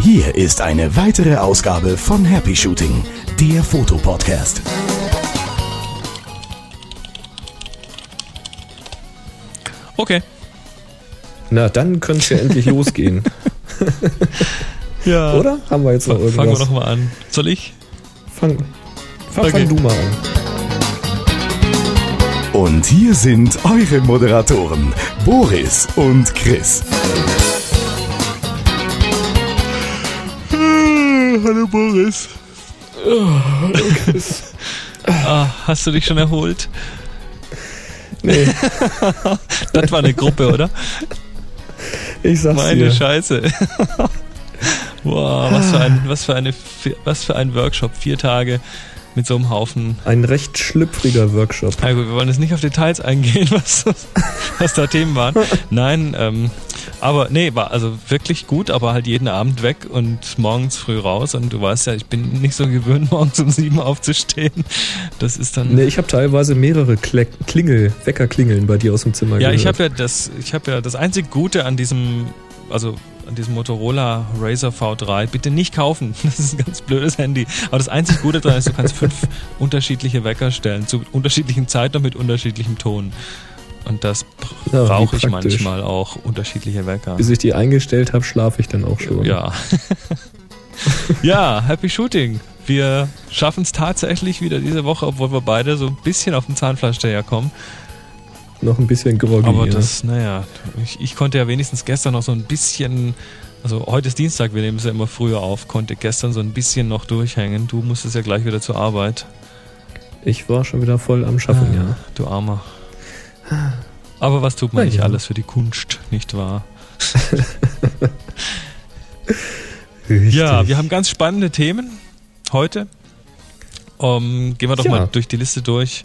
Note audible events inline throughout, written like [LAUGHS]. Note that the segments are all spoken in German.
Hier ist eine weitere Ausgabe von Happy Shooting, der Fotopodcast. Okay. Na, dann könnte es ja endlich [LAUGHS] losgehen. [LAUGHS] Ja. Oder? Haben wir jetzt noch irgendwas? Fangen wir noch mal an. Soll ich? Fang, fang, Okay. fang du mal an. Und hier sind eure Moderatoren, Boris und Chris. Hallo Boris. ah, hast du dich schon erholt? Nee, [LAUGHS] Das war eine Gruppe, oder? ich sag's Meine dir. Scheiße. wow, was für ein, was für eine, was für ein Workshop. Vier Tage mit so einem Haufen. Ein recht schlüpfriger Workshop. Na gut, wir wollen jetzt nicht auf Details eingehen, [LAUGHS] was, was da Themen waren. Nein, ähm, aber nee, war also wirklich gut, aber halt jeden Abend weg und morgens früh raus. Und du weißt ja, ich bin nicht so gewöhnt, [LAUGHS] morgens um sieben aufzustehen. Das ist dann. Nee, ich habe teilweise mehrere Kle Klingel, Weckerklingeln bei dir aus dem Zimmer Ja, gehört. ich habe ja das, ich habe ja das einzig Gute an diesem, also an diesem Motorola Razer V3, bitte nicht kaufen. [LAUGHS] Das ist ein ganz blödes Handy. Aber das einzig Gute daran ist, du kannst fünf [LAUGHS] unterschiedliche Wecker stellen, zu unterschiedlichen Zeiten und mit unterschiedlichem Ton. Und das Ja, brauche ich praktisch. manchmal auch, unterschiedliche Wecker. Bis ich die eingestellt habe, schlafe ich dann auch schon. Ja. [LAUGHS] ja, Happy Shooting. Wir schaffen es tatsächlich wieder diese Woche, obwohl wir beide so ein bisschen auf den Zahnfleisch daherkommen. Noch ein bisschen groggy. Aber ja. das, naja, ich, ich konnte ja wenigstens gestern noch so ein bisschen, also heute ist Dienstag, wir nehmen es ja immer früher auf, konnte gestern so ein bisschen noch durchhängen. Du musstest ja gleich wieder zur Arbeit. Ich war schon wieder voll am Schaffen, Ah, ja. Du Armer. Aber was tut man Na nicht ja. alles für die Kunst, nicht wahr? [LAUGHS] Ja, wir haben ganz spannende Themen heute. Ähm, gehen wir doch Ja. mal durch die Liste durch.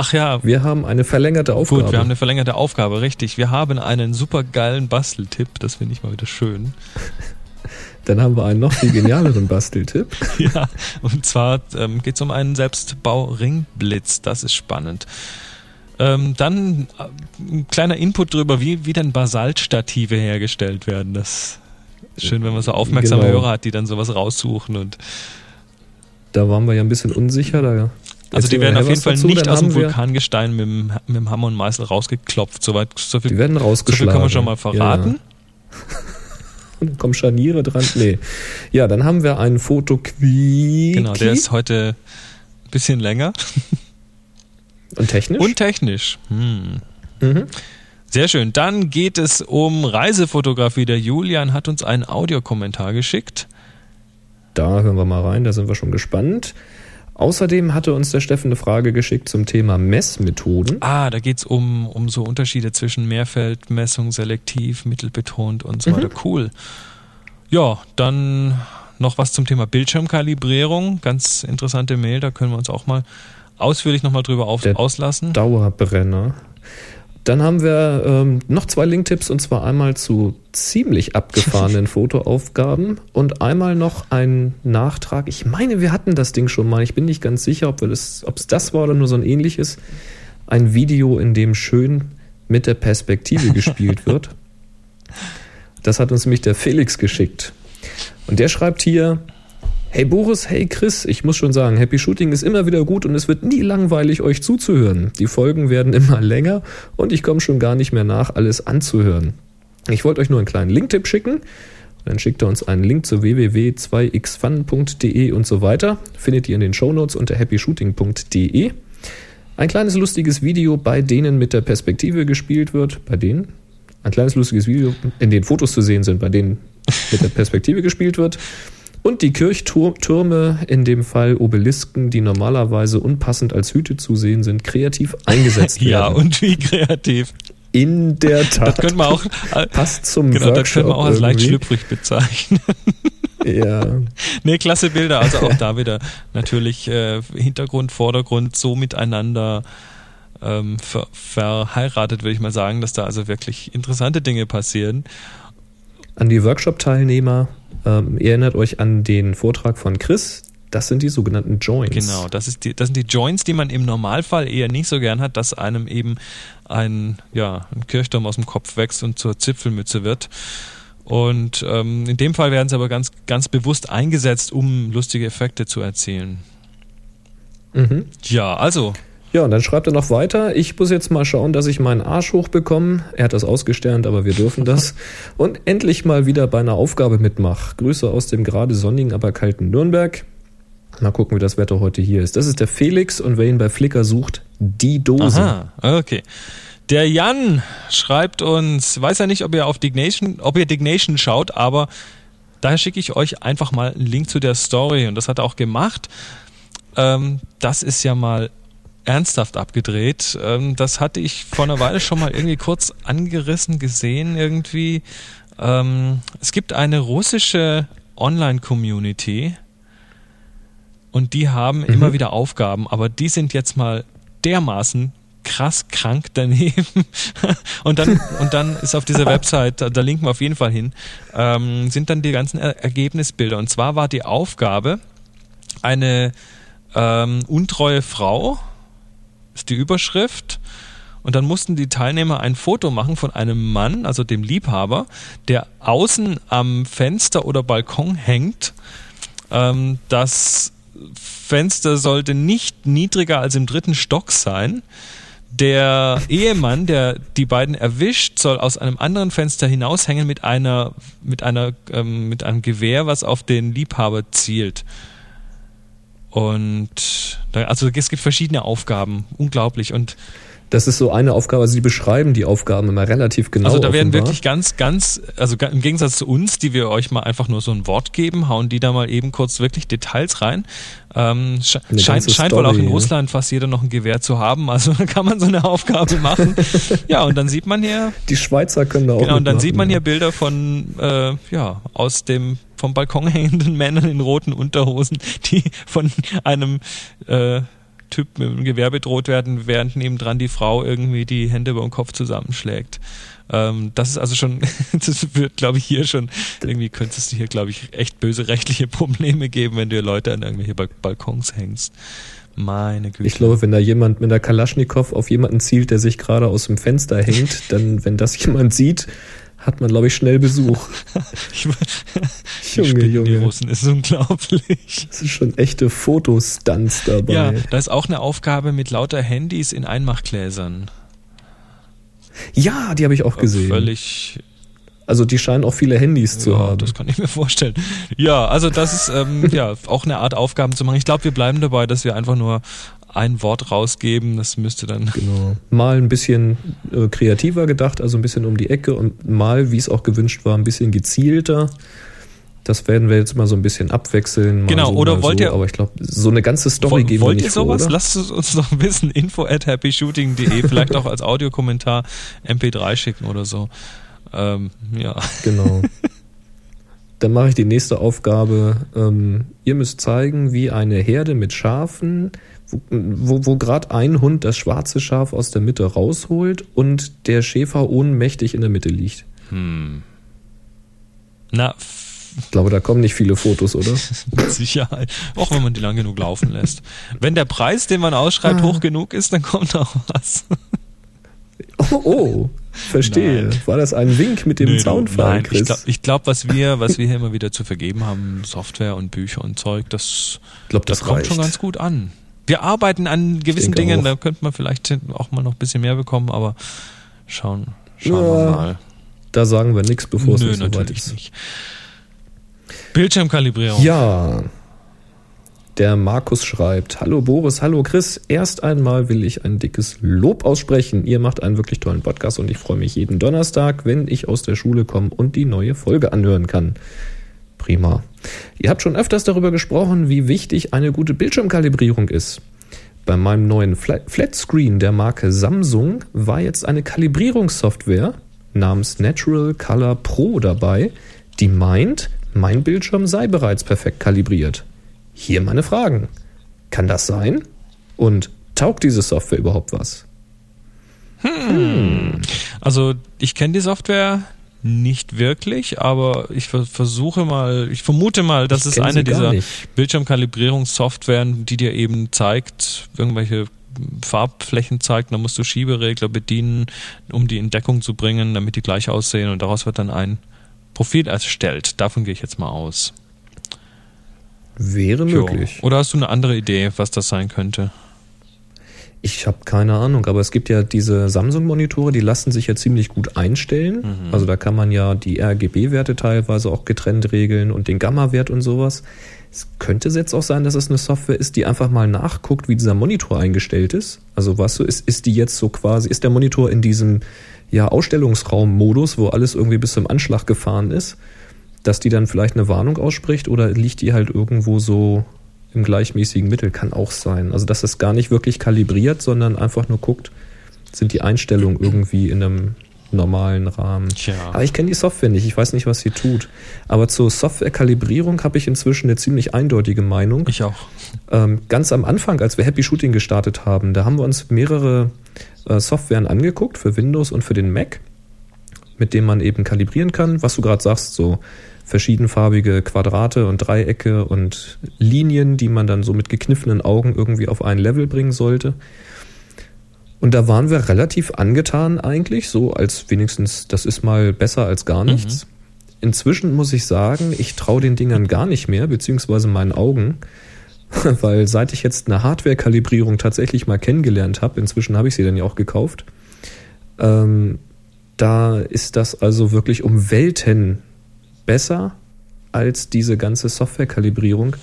Ach ja, Wir haben eine verlängerte Aufgabe. gut, wir haben eine verlängerte Aufgabe, richtig. Wir haben einen super geilen Basteltipp, das finde ich mal wieder schön. [LAUGHS] Dann haben wir einen noch viel genialeren Basteltipp. [LAUGHS] Ja, und zwar ähm, geht es um einen Selbstbau-Ringblitz. Das ist spannend. Ähm, dann äh, ein kleiner Input darüber, wie, wie denn Basaltstative hergestellt werden. Das ist schön, wenn man so aufmerksame Genau. Hörer hat, die dann sowas raussuchen. Und Da waren wir ja ein bisschen unsicher. Da also die werden auf jeden Fall dazu. nicht Dann aus dem Vulkangestein mit dem, mit dem Hammer und Meißel rausgeklopft. Soweit, so viel, Die werden so rausgeschlagen. können wir schon mal verraten. Ja. Und [LAUGHS] kommen Scharniere dran. Nee. Ja, dann haben wir einen Fotoquickie. Genau, der ist heute ein bisschen länger. Und technisch? Und technisch. Hm. Mhm. Sehr schön. Dann geht es um Reisefotografie. Der Julian hat uns einen Audiokommentar geschickt. Da hören wir mal rein, da sind wir schon gespannt. Außerdem hatte uns der Steffen eine Frage geschickt zum Thema Messmethoden. Ah, da geht's um, um so Unterschiede zwischen Mehrfeldmessung, selektiv, mittelbetont und so weiter. Cool. Ja, dann noch was zum Thema Bildschirmkalibrierung. Ganz interessante Mail, da können wir uns auch mal ausführlich nochmal drüber auf, Der auslassen. Dauerbrenner. Dann haben wir ähm, noch zwei Linktipps und zwar einmal zu ziemlich abgefahrenen [LAUGHS] Fotoaufgaben und einmal noch ein Nachtrag. Ich meine, wir hatten das Ding schon mal. Ich bin nicht ganz sicher, ob wir das, ob es das war oder nur so ein ähnliches. Ein Video, in dem schön mit der Perspektive gespielt wird. [LAUGHS] Das hat uns nämlich der Felix geschickt. Und der schreibt hier, Hey Boris, hey Chris, ich muss schon sagen, Happy Shooting ist immer wieder gut und es wird nie langweilig, euch zuzuhören. Die Folgen werden immer [LAUGHS] länger und ich komme schon gar nicht mehr nach, alles anzuhören. Ich wollte euch nur einen kleinen Linktipp schicken. Dann schickt er uns einen Link zu www.2xfun.de und so weiter. Findet ihr in den Shownotes unter happyshooting.de. Ein kleines lustiges Video, bei denen mit der Perspektive gespielt wird. Bei denen? Ein kleines lustiges Video, in dem Fotos zu sehen sind, bei denen mit der Perspektive gespielt wird. Und die Kirchtürme, in dem Fall Obelisken, die normalerweise unpassend als Hüte zu sehen sind, kreativ [LAUGHS] eingesetzt werden. Ja, und wie kreativ. in der Tat. [LAUGHS] Das könnte man auch, passt zum genau, das Workshop könnte man auch als leicht schlüpfrig bezeichnen. [LAUGHS] Ja, Nee, klasse Bilder. Also auch da wieder natürlich äh, Hintergrund, Vordergrund so miteinander ähm, ver verheiratet, würde ich mal sagen, dass da also wirklich interessante Dinge passieren. An die Workshop-Teilnehmer. Ähm, ihr erinnert euch an den Vortrag von Chris, Das sind die sogenannten Joints. Genau, das, ist die, das sind die Joints, die man im Normalfall eher nicht so gern hat, dass einem eben ein, ja, ein Kirchturm aus dem Kopf wächst und zur Zipfelmütze wird. Und ähm, in dem Fall werden sie aber ganz, ganz bewusst eingesetzt, um lustige Effekte zu erzielen. Mhm. Ja, also. Ja, und dann schreibt er noch weiter. Ich muss jetzt mal schauen, dass ich meinen Arsch hochbekomme. Er hat das ausgesternt, aber wir dürfen das. [LAUGHS] und endlich mal wieder bei einer Aufgabe mitmache. Grüße aus dem gerade sonnigen, aber kalten Nürnberg. Mal gucken, wie das Wetter heute hier ist. Das ist der Felix und wer ihn bei Flickr sucht, die Dose. Aha, okay. Der Jan schreibt uns, weiß ja nicht, ob ihr auf Dignation, ob ihr Dignation schaut, aber daher schicke ich euch einfach mal einen Link zu der Story und das hat er auch gemacht. Ähm, das ist ja mal ernsthaft abgedreht. Ähm, das hatte ich vor einer Weile schon mal irgendwie kurz angerissen gesehen irgendwie. Ähm, es gibt eine russische Online-Community, und die haben mhm. immer wieder Aufgaben, aber die sind jetzt mal dermaßen krass krank daneben. [LAUGHS] und dann und dann ist auf dieser [LAUGHS] Website, da, da linken wir auf jeden Fall hin, ähm, sind dann die ganzen er Ergebnisbilder. Und zwar war die Aufgabe eine ähm, untreue Frau ist die Überschrift. Und dann mussten die Teilnehmer ein Foto machen von einem Mann, also dem Liebhaber, der außen am Fenster oder Balkon hängt. Ähm, das Fenster sollte nicht niedriger als im dritten Stock sein. Der Ehemann, der die beiden erwischt, soll aus einem anderen Fenster hinaushängen mit einer, mit einer, ähm, mit einem Gewehr, was auf den Liebhaber zielt. Und also es gibt verschiedene Aufgaben, unglaublich. Und das ist so eine Aufgabe, also sie beschreiben die Aufgaben immer relativ genau. Also da werden offenbar. wirklich ganz, ganz, also im Gegensatz zu uns, die wir euch mal einfach nur so ein Wort geben, hauen die da mal eben kurz wirklich Details rein. Ähm, scheint, scheint wohl auch in Russland fast jeder noch ein Gewehr zu haben, also [LAUGHS] kann man so eine Aufgabe machen. [LAUGHS] ja, und dann sieht man hier. Die Schweizer können da auch. Genau, und dann sieht man hier Bilder von, äh, ja, aus dem vom Balkon hängenden Männern in roten Unterhosen, die von einem äh, Typ mit dem Gewehr bedroht werden, während nebendran die Frau irgendwie die Hände über den Kopf zusammenschlägt. Ähm, das ist also schon, [LAUGHS] das wird, glaube ich, hier schon, irgendwie könntest du hier, glaube ich, echt böse rechtliche Probleme geben, wenn du Leute an irgendwelche Balkons hängst. Meine Güte. Ich glaube, wenn da jemand mit einer Kalaschnikow auf jemanden zielt, der sich gerade aus dem Fenster hängt, dann, wenn das jemand sieht, hat man, glaube ich, schnell Besuch. [LAUGHS] [LAUGHS] Junge, Junge. Die Russen ist unglaublich. Das ist schon echte Fotostunts dabei. Ja, da ist auch eine Aufgabe mit lauter Handys in Einmachgläsern. Ja, die habe ich auch gesehen. Völlig. Also die scheinen auch viele Handys ja, zu haben. Das kann ich mir vorstellen. Ja, also das ist ähm, [LAUGHS] ja auch eine Art Aufgaben zu machen. Ich glaube, wir bleiben dabei, dass wir einfach nur ein Wort rausgeben, das müsste dann. Genau. Mal ein bisschen äh, kreativer gedacht, also ein bisschen um die Ecke und mal, wie es auch gewünscht war, ein bisschen gezielter. Das werden wir jetzt mal so ein bisschen abwechseln. genau, so, oder wollt so. ihr. Aber ich glaube, so eine ganze Story geben wollt wir nicht ihr sowas? Vor, Lasst es uns noch wissen. Info at happyshooting.de, vielleicht auch als Audiokommentar MP3 schicken oder so. Ähm, ja. Genau. [LAUGHS] Dann mache ich die nächste Aufgabe. Ähm, ihr müsst zeigen, wie eine Herde mit Schafen wo, wo gerade ein Hund das schwarze Schaf aus der Mitte rausholt und der Schäfer ohnmächtig in der Mitte liegt. Hm. Na, ich glaube, da kommen nicht viele Fotos, oder? [LAUGHS] Mit Sicherheit. Auch wenn man die lang genug laufen lässt. Wenn der Preis, den man ausschreibt, ah. hoch genug ist, dann kommt auch was. Oh, oh verstehe. Nein. War das ein Wink mit dem nee, Nein, Chris? ich glaube, glaub, was wir, was wir hier immer wieder zu vergeben haben, Software und Bücher und Zeug, das, glaub, das, das kommt schon ganz gut an wir arbeiten an gewissen Dingen, auch. da könnte man vielleicht auch mal noch ein bisschen mehr bekommen, aber schauen, schauen ja, wir mal. Da sagen wir nichts, bevor es nicht so weit ist. Nicht. Bildschirmkalibrierung. Ja. Der Markus schreibt, hallo Boris, hallo Chris. Erst einmal will ich ein dickes Lob aussprechen. Ihr macht einen wirklich tollen Podcast und ich freue mich jeden Donnerstag, wenn ich aus der Schule komme und die neue Folge anhören kann. Prima. Ihr habt schon öfters darüber gesprochen, wie wichtig eine gute Bildschirmkalibrierung ist. Bei meinem neuen Flatscreen der Marke Samsung war jetzt eine Kalibrierungssoftware namens Natural Color Pro dabei, die meint, mein Bildschirm sei bereits perfekt kalibriert. Hier meine Fragen. Kann das sein? Und taugt diese Software überhaupt was? Hm. Also ich kenne die Software nicht wirklich, aber ich versuche mal, ich vermute mal, das ist eine dieser Bildschirmkalibrierungssoftwaren, die dir eben zeigt, irgendwelche Farbflächen zeigt, dann musst du Schieberegler bedienen, um die in Deckung zu bringen, damit die gleich aussehen und daraus wird dann ein Profil erstellt. Davon gehe ich jetzt mal aus. Wäre möglich. Jo. Oder hast du eine andere Idee, was das sein könnte? Ich habe keine Ahnung, aber es gibt ja diese Samsung-Monitore, die lassen sich ja ziemlich gut einstellen. Mhm. Also da kann man ja die RGB-Werte teilweise auch getrennt regeln und den Gamma-Wert und sowas. Es könnte jetzt auch sein, dass es eine Software ist, die einfach mal nachguckt, wie dieser Monitor eingestellt ist. Also was so ist, ist die jetzt so quasi, ist der Monitor in diesem ja, Ausstellungsraum-Modus, wo alles irgendwie bis zum Anschlag gefahren ist, dass die dann vielleicht eine Warnung ausspricht oder liegt die halt irgendwo so im gleichmäßigen Mittel kann auch sein. Also dass es gar nicht wirklich kalibriert, sondern einfach nur guckt, sind die Einstellungen irgendwie in einem normalen Rahmen. Tja. Aber ich kenne die Software nicht, ich weiß nicht, was sie tut. Aber zur Softwarekalibrierung habe ich inzwischen eine ziemlich eindeutige Meinung. Ich auch. Ähm, ganz am Anfang, als wir Happy Shooting gestartet haben, da haben wir uns mehrere äh, Softwaren angeguckt für Windows und für den Mac, mit denen man eben kalibrieren kann, was du gerade sagst, so verschiedenfarbige Quadrate und Dreiecke und Linien, die man dann so mit gekniffenen Augen irgendwie auf ein Level bringen sollte. Und da waren wir relativ angetan eigentlich, so als wenigstens, das ist mal besser als gar mhm. nichts. Mhm. Inzwischen muss ich sagen, ich traue den Dingern gar nicht mehr, beziehungsweise meinen Augen, [LAUGHS] weil seit ich jetzt eine Hardware-Kalibrierung tatsächlich mal kennengelernt habe, inzwischen habe ich sie dann ja auch gekauft, ähm, da ist das also wirklich um Welten besser als diese ganze Software-Kalibrierung,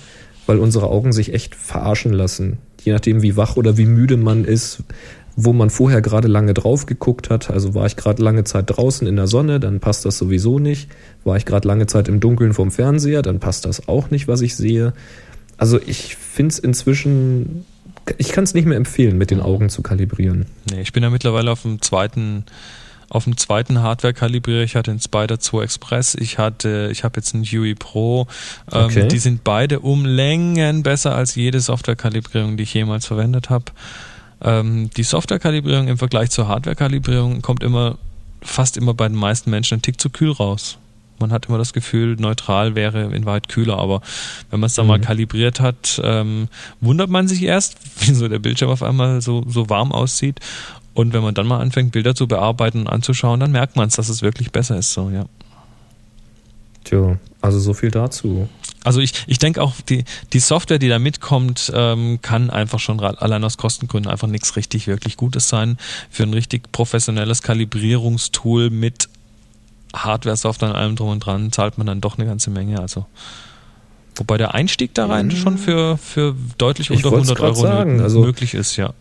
weil unsere Augen sich echt verarschen lassen. Je nachdem, wie wach oder wie müde man ist, wo man vorher gerade lange drauf geguckt hat. Also war ich gerade lange Zeit draußen in der Sonne, dann passt das sowieso nicht. War ich gerade lange Zeit im Dunkeln vom Fernseher, dann passt das auch nicht, was ich sehe. Also ich finde es inzwischen, ich kann es nicht mehr empfehlen, mit den Augen zu kalibrieren. Nee, ich bin ja mittlerweile auf dem zweiten auf dem zweiten Hardware-Kalibrierer. Ich hatte den Spider 2 Express, ich hatte, ich habe jetzt einen Huey Pro. Ähm, okay. Die sind beide um Längen besser als jede Software-Kalibrierung, die ich jemals verwendet habe. Ähm, die Software-Kalibrierung im Vergleich zur Hardware-Kalibrierung kommt immer, fast immer bei den meisten Menschen ein Tick zu kühl raus. Man hat immer das Gefühl, neutral wäre in Wahrheit kühler, aber wenn man es dann mhm. mal kalibriert hat, ähm, wundert man sich erst, [LAUGHS] wieso der Bildschirm auf einmal so, so warm aussieht. Und wenn man dann mal anfängt, Bilder zu bearbeiten und anzuschauen, dann merkt man es, dass es wirklich besser ist. So, ja. Tja, also so viel dazu. Also ich, ich denke auch, die, die Software, die da mitkommt, ähm, kann einfach schon allein aus Kostengründen einfach nichts richtig, wirklich Gutes sein. Für ein richtig professionelles Kalibrierungstool mit Hardware-Software und allem drum und dran zahlt man dann doch eine ganze Menge. Also Wobei der Einstieg da rein mhm. schon für, für deutlich unter 100 Euro sagen, also möglich ist, ja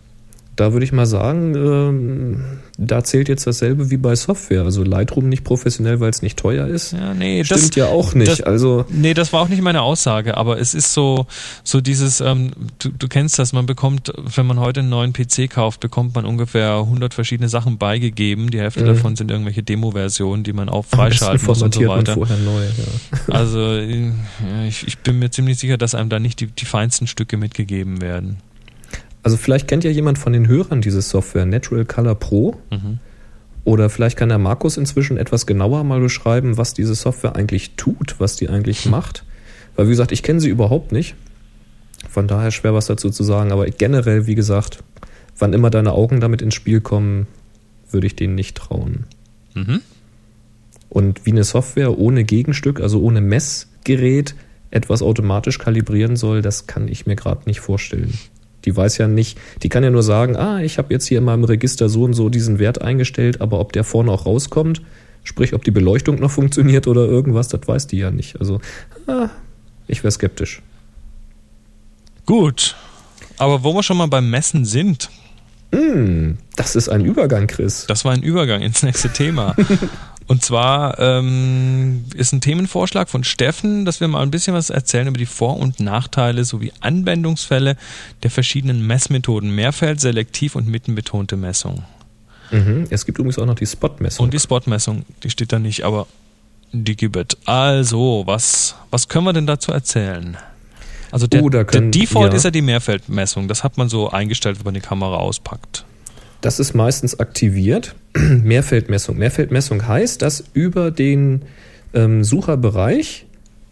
da würde ich mal sagen, ähm, da zählt jetzt dasselbe wie bei Software. Also Lightroom nicht professionell, weil es nicht teuer ist. Ja, nee, Stimmt das, ja auch nicht. Das, also nee, das war auch nicht meine Aussage, aber es ist so, so dieses, ähm, du, du kennst das, man bekommt, wenn man heute einen neuen PC kauft, bekommt man ungefähr 100 verschiedene Sachen beigegeben. Die Hälfte mhm. davon sind irgendwelche Demo-Versionen, die man auch freischalten muss und so weiter. Man vorher neu, ja. [LAUGHS] Also ja, ich, ich bin mir ziemlich sicher, dass einem da nicht die, die feinsten Stücke mitgegeben werden. Also vielleicht kennt ja jemand von den Hörern diese Software, Natural Color Pro. Mhm. Oder vielleicht kann der Markus inzwischen etwas genauer mal beschreiben, was diese Software eigentlich tut, was die eigentlich macht. Weil, wie gesagt, ich kenne sie überhaupt nicht. Von daher schwer was dazu zu sagen. Aber generell, wie gesagt, wann immer deine Augen damit ins Spiel kommen, würde ich denen nicht trauen. Mhm. Und wie eine Software ohne Gegenstück, also ohne Messgerät, etwas automatisch kalibrieren soll, das kann ich mir gerade nicht vorstellen. Die weiß ja nicht, die kann ja nur sagen, ah, ich habe jetzt hier in meinem Register so und so diesen Wert eingestellt, aber ob der vorne auch rauskommt, sprich, ob die Beleuchtung noch funktioniert oder irgendwas, das weiß die ja nicht. Also, ah, ich wäre skeptisch. Gut. Aber wo wir schon mal beim Messen sind. Mm, das ist ein Übergang, Chris. Das war ein Übergang ins nächste Thema. [LAUGHS] Und zwar ähm, ist ein Themenvorschlag von Steffen, dass wir mal ein bisschen was erzählen über die Vor- und Nachteile sowie Anwendungsfälle der verschiedenen Messmethoden. Mehrfeld, selektiv und mittenbetonte Messung. Mhm. Es gibt übrigens auch noch die Spot-Messung. Und die Spot-Messung, die steht da nicht, aber die gibt es. Also, was, was können wir denn dazu erzählen? Also der, oh, können, der Default ja. ist ja die Mehrfeldmessung. Das hat man so eingestellt, wenn man die Kamera auspackt. Das ist meistens aktiviert. [CLEARS THROAT] Mehrfeldmessung. Mehrfeldmessung heißt, dass über den ähm, Sucherbereich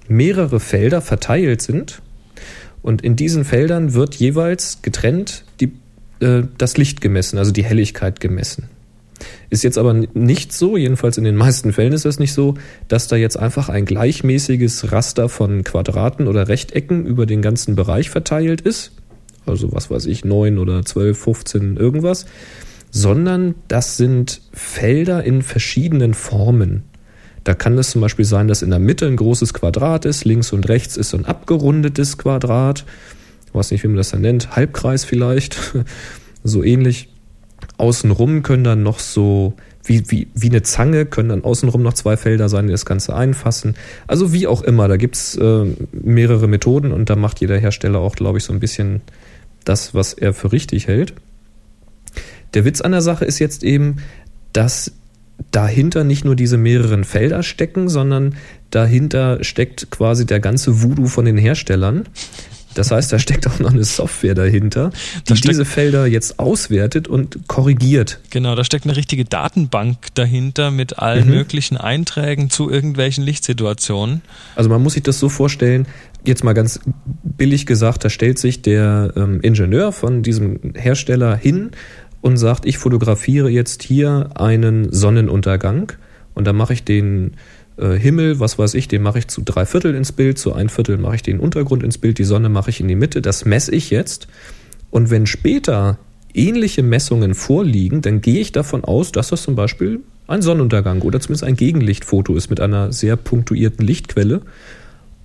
mehrere Felder verteilt sind und in diesen Feldern wird jeweils getrennt die, äh, das Licht gemessen, also die Helligkeit gemessen. Ist jetzt aber nicht so, jedenfalls in den meisten Fällen ist es nicht so, dass da jetzt einfach ein gleichmäßiges Raster von Quadraten oder Rechtecken über den ganzen Bereich verteilt ist. Also was weiß ich, 9 oder 12, 15, irgendwas. Sondern das sind Felder in verschiedenen Formen. Da kann es zum Beispiel sein, dass in der Mitte ein großes Quadrat ist, links und rechts ist so ein abgerundetes Quadrat. Ich weiß nicht, wie man das dann nennt, Halbkreis vielleicht, [LAUGHS] so ähnlich. Außenrum können dann noch so, wie, wie, wie eine Zange, können dann außenrum noch zwei Felder sein, die das Ganze einfassen. Also wie auch immer, da gibt's äh, mehrere Methoden und da macht jeder Hersteller auch, glaube ich, so ein bisschen das, was er für richtig hält. Der Witz an der Sache ist jetzt eben, dass dahinter nicht nur diese mehreren Felder stecken, sondern dahinter steckt quasi der ganze Voodoo von den Herstellern. Das heißt, da steckt auch noch eine Software dahinter, die diese Felder jetzt auswertet und korrigiert. Genau, da steckt eine richtige Datenbank dahinter mit allen mhm. möglichen Einträgen zu irgendwelchen Lichtsituationen. Also man muss sich das so vorstellen, jetzt mal ganz billig gesagt, da stellt sich der ähm, Ingenieur von diesem Hersteller hin und sagt, ich fotografiere jetzt hier einen Sonnenuntergang und dann mache ich den äh, Himmel, was weiß ich, den mache ich zu drei Viertel ins Bild, zu ein Viertel mache ich den Untergrund ins Bild, die Sonne mache ich in die Mitte, das messe ich jetzt. Und wenn später ähnliche Messungen vorliegen, dann gehe ich davon aus, dass das zum Beispiel ein Sonnenuntergang oder zumindest ein Gegenlichtfoto ist mit einer sehr punktuierten Lichtquelle.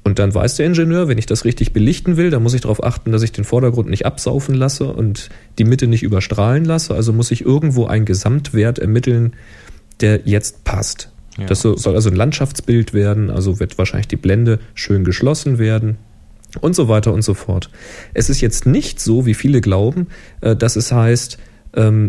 Und dann weiß der Ingenieur, wenn ich das richtig belichten will, dann muss ich darauf achten, dass ich den Vordergrund nicht absaufen lasse und die Mitte nicht überstrahlen lasse. Also muss ich irgendwo einen Gesamtwert ermitteln, der jetzt passt. Ja. Das soll also ein Landschaftsbild werden, also wird wahrscheinlich die Blende schön geschlossen werden und so weiter und so fort. Es ist jetzt nicht so, wie viele glauben, äh, dass es heißt, ähm,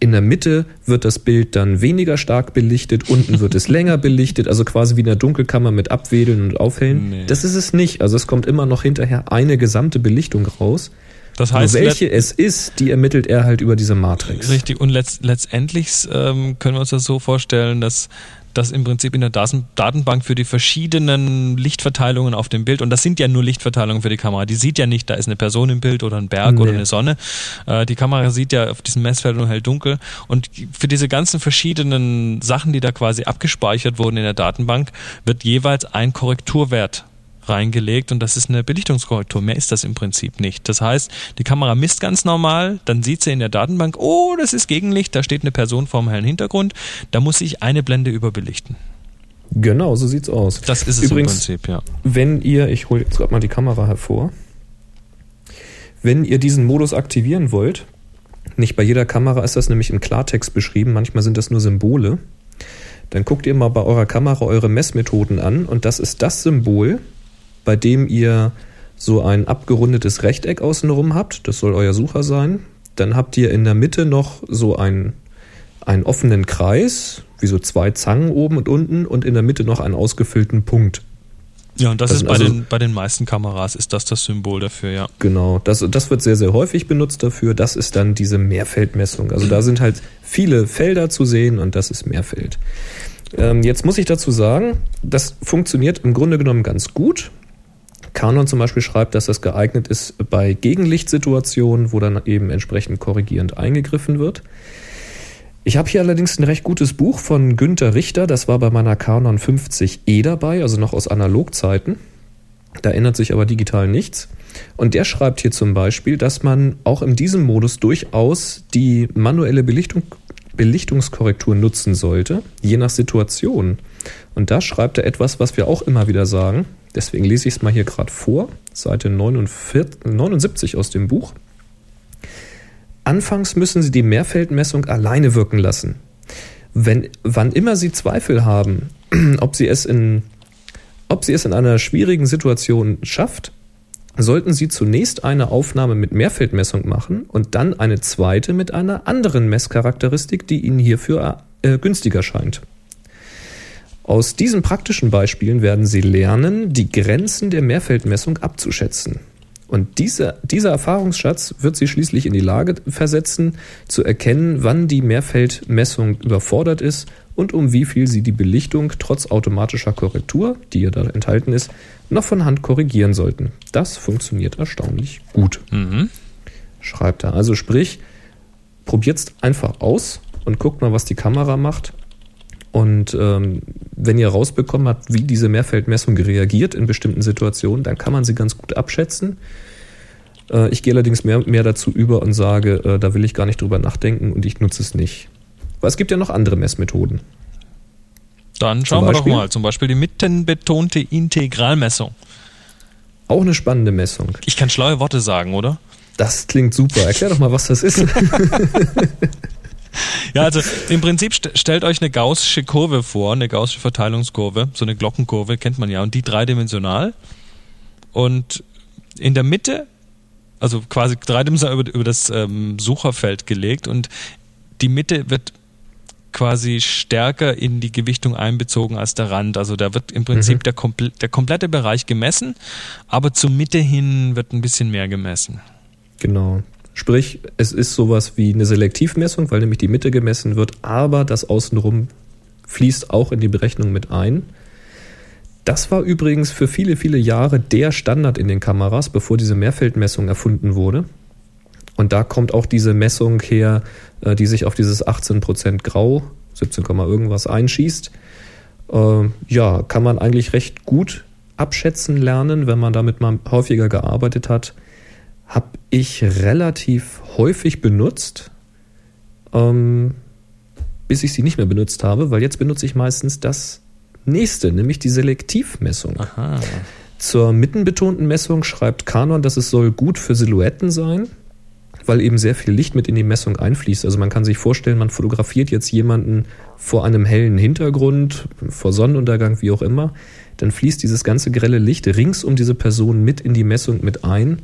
in der Mitte wird das Bild dann weniger stark belichtet, unten wird es [LAUGHS] länger belichtet, also quasi wie in der Dunkelkammer mit Abwedeln und Aufhellen. Nee. Das ist es nicht. Also es kommt immer noch hinterher eine gesamte Belichtung raus. Das heißt, Nur welche es ist, die ermittelt er halt über diese Matrix. Richtig. Und letzt, letztendlich ähm, können wir uns das so vorstellen, dass das im Prinzip in der Datenbank für die verschiedenen Lichtverteilungen auf dem Bild, und das sind ja nur Lichtverteilungen für die Kamera, die sieht ja nicht, da ist eine Person im Bild oder ein Berg nee. oder eine Sonne. Äh, die Kamera sieht ja auf diesem Messfeld nur hell dunkel. Und für diese ganzen verschiedenen Sachen, die da quasi abgespeichert wurden in der Datenbank, wird jeweils ein Korrekturwert reingelegt und das ist eine Belichtungskorrektur. Mehr ist das im Prinzip nicht. Das heißt, die Kamera misst ganz normal, dann sieht sie in der Datenbank, oh, das ist Gegenlicht, da steht eine Person vor dem hellen Hintergrund, da muss ich eine Blende überbelichten. Genau, so sieht's aus. Das ist es Übrigens, im Prinzip, ja. Wenn ihr, ich hole jetzt gerade mal die Kamera hervor, wenn ihr diesen Modus aktivieren wollt, nicht bei jeder Kamera ist das nämlich im Klartext beschrieben, manchmal sind das nur Symbole, dann guckt ihr mal bei eurer Kamera eure Messmethoden an und das ist das Symbol, bei dem ihr so ein abgerundetes Rechteck außenrum habt. Das soll euer Sucher sein. Dann habt ihr in der Mitte noch so einen, einen offenen Kreis, wie so zwei Zangen oben und unten und in der Mitte noch einen ausgefüllten Punkt. Ja, und das, das ist bei, also, den, bei den meisten Kameras ist das das Symbol dafür, ja. Genau, das, das wird sehr, sehr häufig benutzt dafür. Das ist dann diese Mehrfeldmessung. Also da sind halt viele Felder zu sehen und das ist Mehrfeld. Ähm, jetzt muss ich dazu sagen, das funktioniert im Grunde genommen ganz gut. Canon zum Beispiel schreibt, dass das geeignet ist bei Gegenlichtsituationen, wo dann eben entsprechend korrigierend eingegriffen wird. Ich habe hier allerdings ein recht gutes Buch von Günter Richter, das war bei meiner Canon 50E dabei, also noch aus Analogzeiten. Da ändert sich aber digital nichts. Und der schreibt hier zum Beispiel, dass man auch in diesem Modus durchaus die manuelle Belichtung, Belichtungskorrektur nutzen sollte, je nach Situation. Und da schreibt er etwas, was wir auch immer wieder sagen. Deswegen lese ich es mal hier gerade vor, Seite 49, 79 aus dem Buch. Anfangs müssen Sie die Mehrfeldmessung alleine wirken lassen. Wenn, wann immer Sie Zweifel haben, [CLEARS THROAT] ob Sie es in, ob Sie es in einer schwierigen Situation schafft, sollten Sie zunächst eine Aufnahme mit Mehrfeldmessung machen und dann eine zweite mit einer anderen Messcharakteristik, die Ihnen hierfür äh, günstiger scheint. Aus diesen praktischen Beispielen werden Sie lernen, die Grenzen der Mehrfeldmessung abzuschätzen. Und diese, dieser Erfahrungsschatz wird sie schließlich in die Lage versetzen, zu erkennen, wann die Mehrfeldmessung überfordert ist und um wie viel sie die Belichtung trotz automatischer Korrektur, die ja da enthalten ist, noch von Hand korrigieren sollten. Das funktioniert erstaunlich gut. Mhm. Schreibt er. Also sprich, probiert's einfach aus und guckt mal, was die Kamera macht. Und ähm, wenn ihr rausbekommen habt, wie diese Mehrfeldmessung reagiert in bestimmten Situationen, dann kann man sie ganz gut abschätzen. Äh, ich gehe allerdings mehr, mehr dazu über und sage, äh, da will ich gar nicht drüber nachdenken und ich nutze es nicht. Weil es gibt ja noch andere Messmethoden. Dann schauen wir doch mal, zum Beispiel die mittenbetonte Integralmessung. Auch eine spannende Messung. Ich kann schlaue Worte sagen, oder? Das klingt super. Erklär doch mal, was das ist. [LAUGHS] [LAUGHS] [LAUGHS] Ja, also im Prinzip st stellt euch eine gaussische Kurve vor, eine gaussische Verteilungskurve, so eine Glockenkurve kennt man ja, und die dreidimensional. Und in der Mitte, also quasi dreidimensional über, über das ähm, Sucherfeld gelegt und die Mitte wird quasi stärker in die Gewichtung einbezogen als der Rand. Also da wird im Prinzip mhm. der, komple der komplette Bereich gemessen, aber zur Mitte hin wird ein bisschen mehr gemessen. Genau. Sprich, es ist sowas wie eine Selektivmessung, weil nämlich die Mitte gemessen wird, aber das Außenrum fließt auch in die Berechnung mit ein. Das war übrigens für viele, viele Jahre der Standard in den Kameras, bevor diese Mehrfeldmessung erfunden wurde. Und da kommt auch diese Messung her, äh, die sich auf dieses 18% Grau, 17, irgendwas einschießt. Äh, ja, kann man eigentlich recht gut abschätzen lernen, wenn man damit mal häufiger gearbeitet hat habe ich relativ häufig benutzt, ähm, bis ich sie nicht mehr benutzt habe, weil jetzt benutze ich meistens das nächste, nämlich die Selektivmessung. Aha. Zur mittenbetonten Messung schreibt Canon, dass es soll gut für Silhouetten sein, weil eben sehr viel Licht mit in die Messung einfließt. Also man kann sich vorstellen, man fotografiert jetzt jemanden vor einem hellen Hintergrund, vor Sonnenuntergang, wie auch immer, dann fließt dieses ganze grelle Licht rings um diese Person mit in die Messung mit ein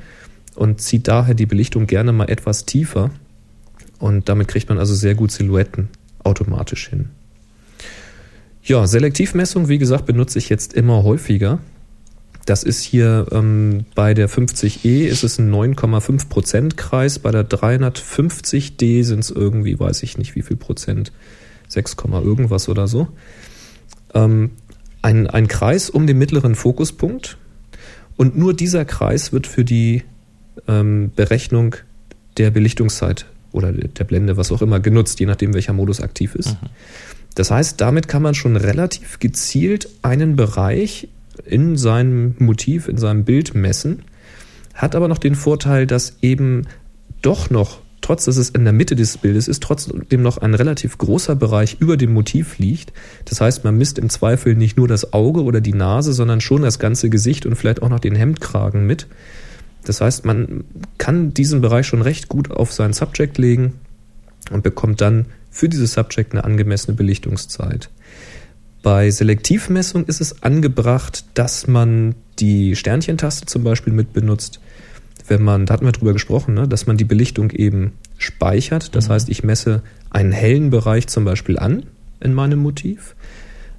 und zieht daher die Belichtung gerne mal etwas tiefer. Und damit kriegt man also sehr gut Silhouetten automatisch hin. Ja, Selektivmessung, wie gesagt, benutze ich jetzt immer häufiger. Das ist hier ähm, bei der 50E ist es ein 9,5% Kreis, bei der 350D sind es irgendwie, weiß ich nicht wie viel Prozent, 6, irgendwas oder so. Ähm, ein, ein Kreis um den mittleren Fokuspunkt und nur dieser Kreis wird für die ähm, Berechnung der Belichtungszeit oder der Blende, was auch immer, genutzt, je nachdem, welcher Modus aktiv ist. Mhm. Das heißt, damit kann man schon relativ gezielt einen Bereich in seinem Motiv, in seinem Bild messen, hat aber noch den Vorteil, dass eben doch noch, trotz dass es in der Mitte des Bildes ist, trotzdem noch ein relativ großer Bereich über dem Motiv liegt. Das heißt, man misst im Zweifel nicht nur das Auge oder die Nase, sondern schon das ganze Gesicht und vielleicht auch noch den Hemdkragen mit. Das heißt, man kann diesen Bereich schon recht gut auf sein Subject legen und bekommt dann für dieses Subject eine angemessene Belichtungszeit. Bei Selektivmessung ist es angebracht, dass man die Sternchentaste zum Beispiel mit benutzt, wenn man, da hatten wir drüber gesprochen, ne, dass man die Belichtung eben speichert. Das mhm. heißt, ich messe einen hellen Bereich zum Beispiel an in meinem Motiv,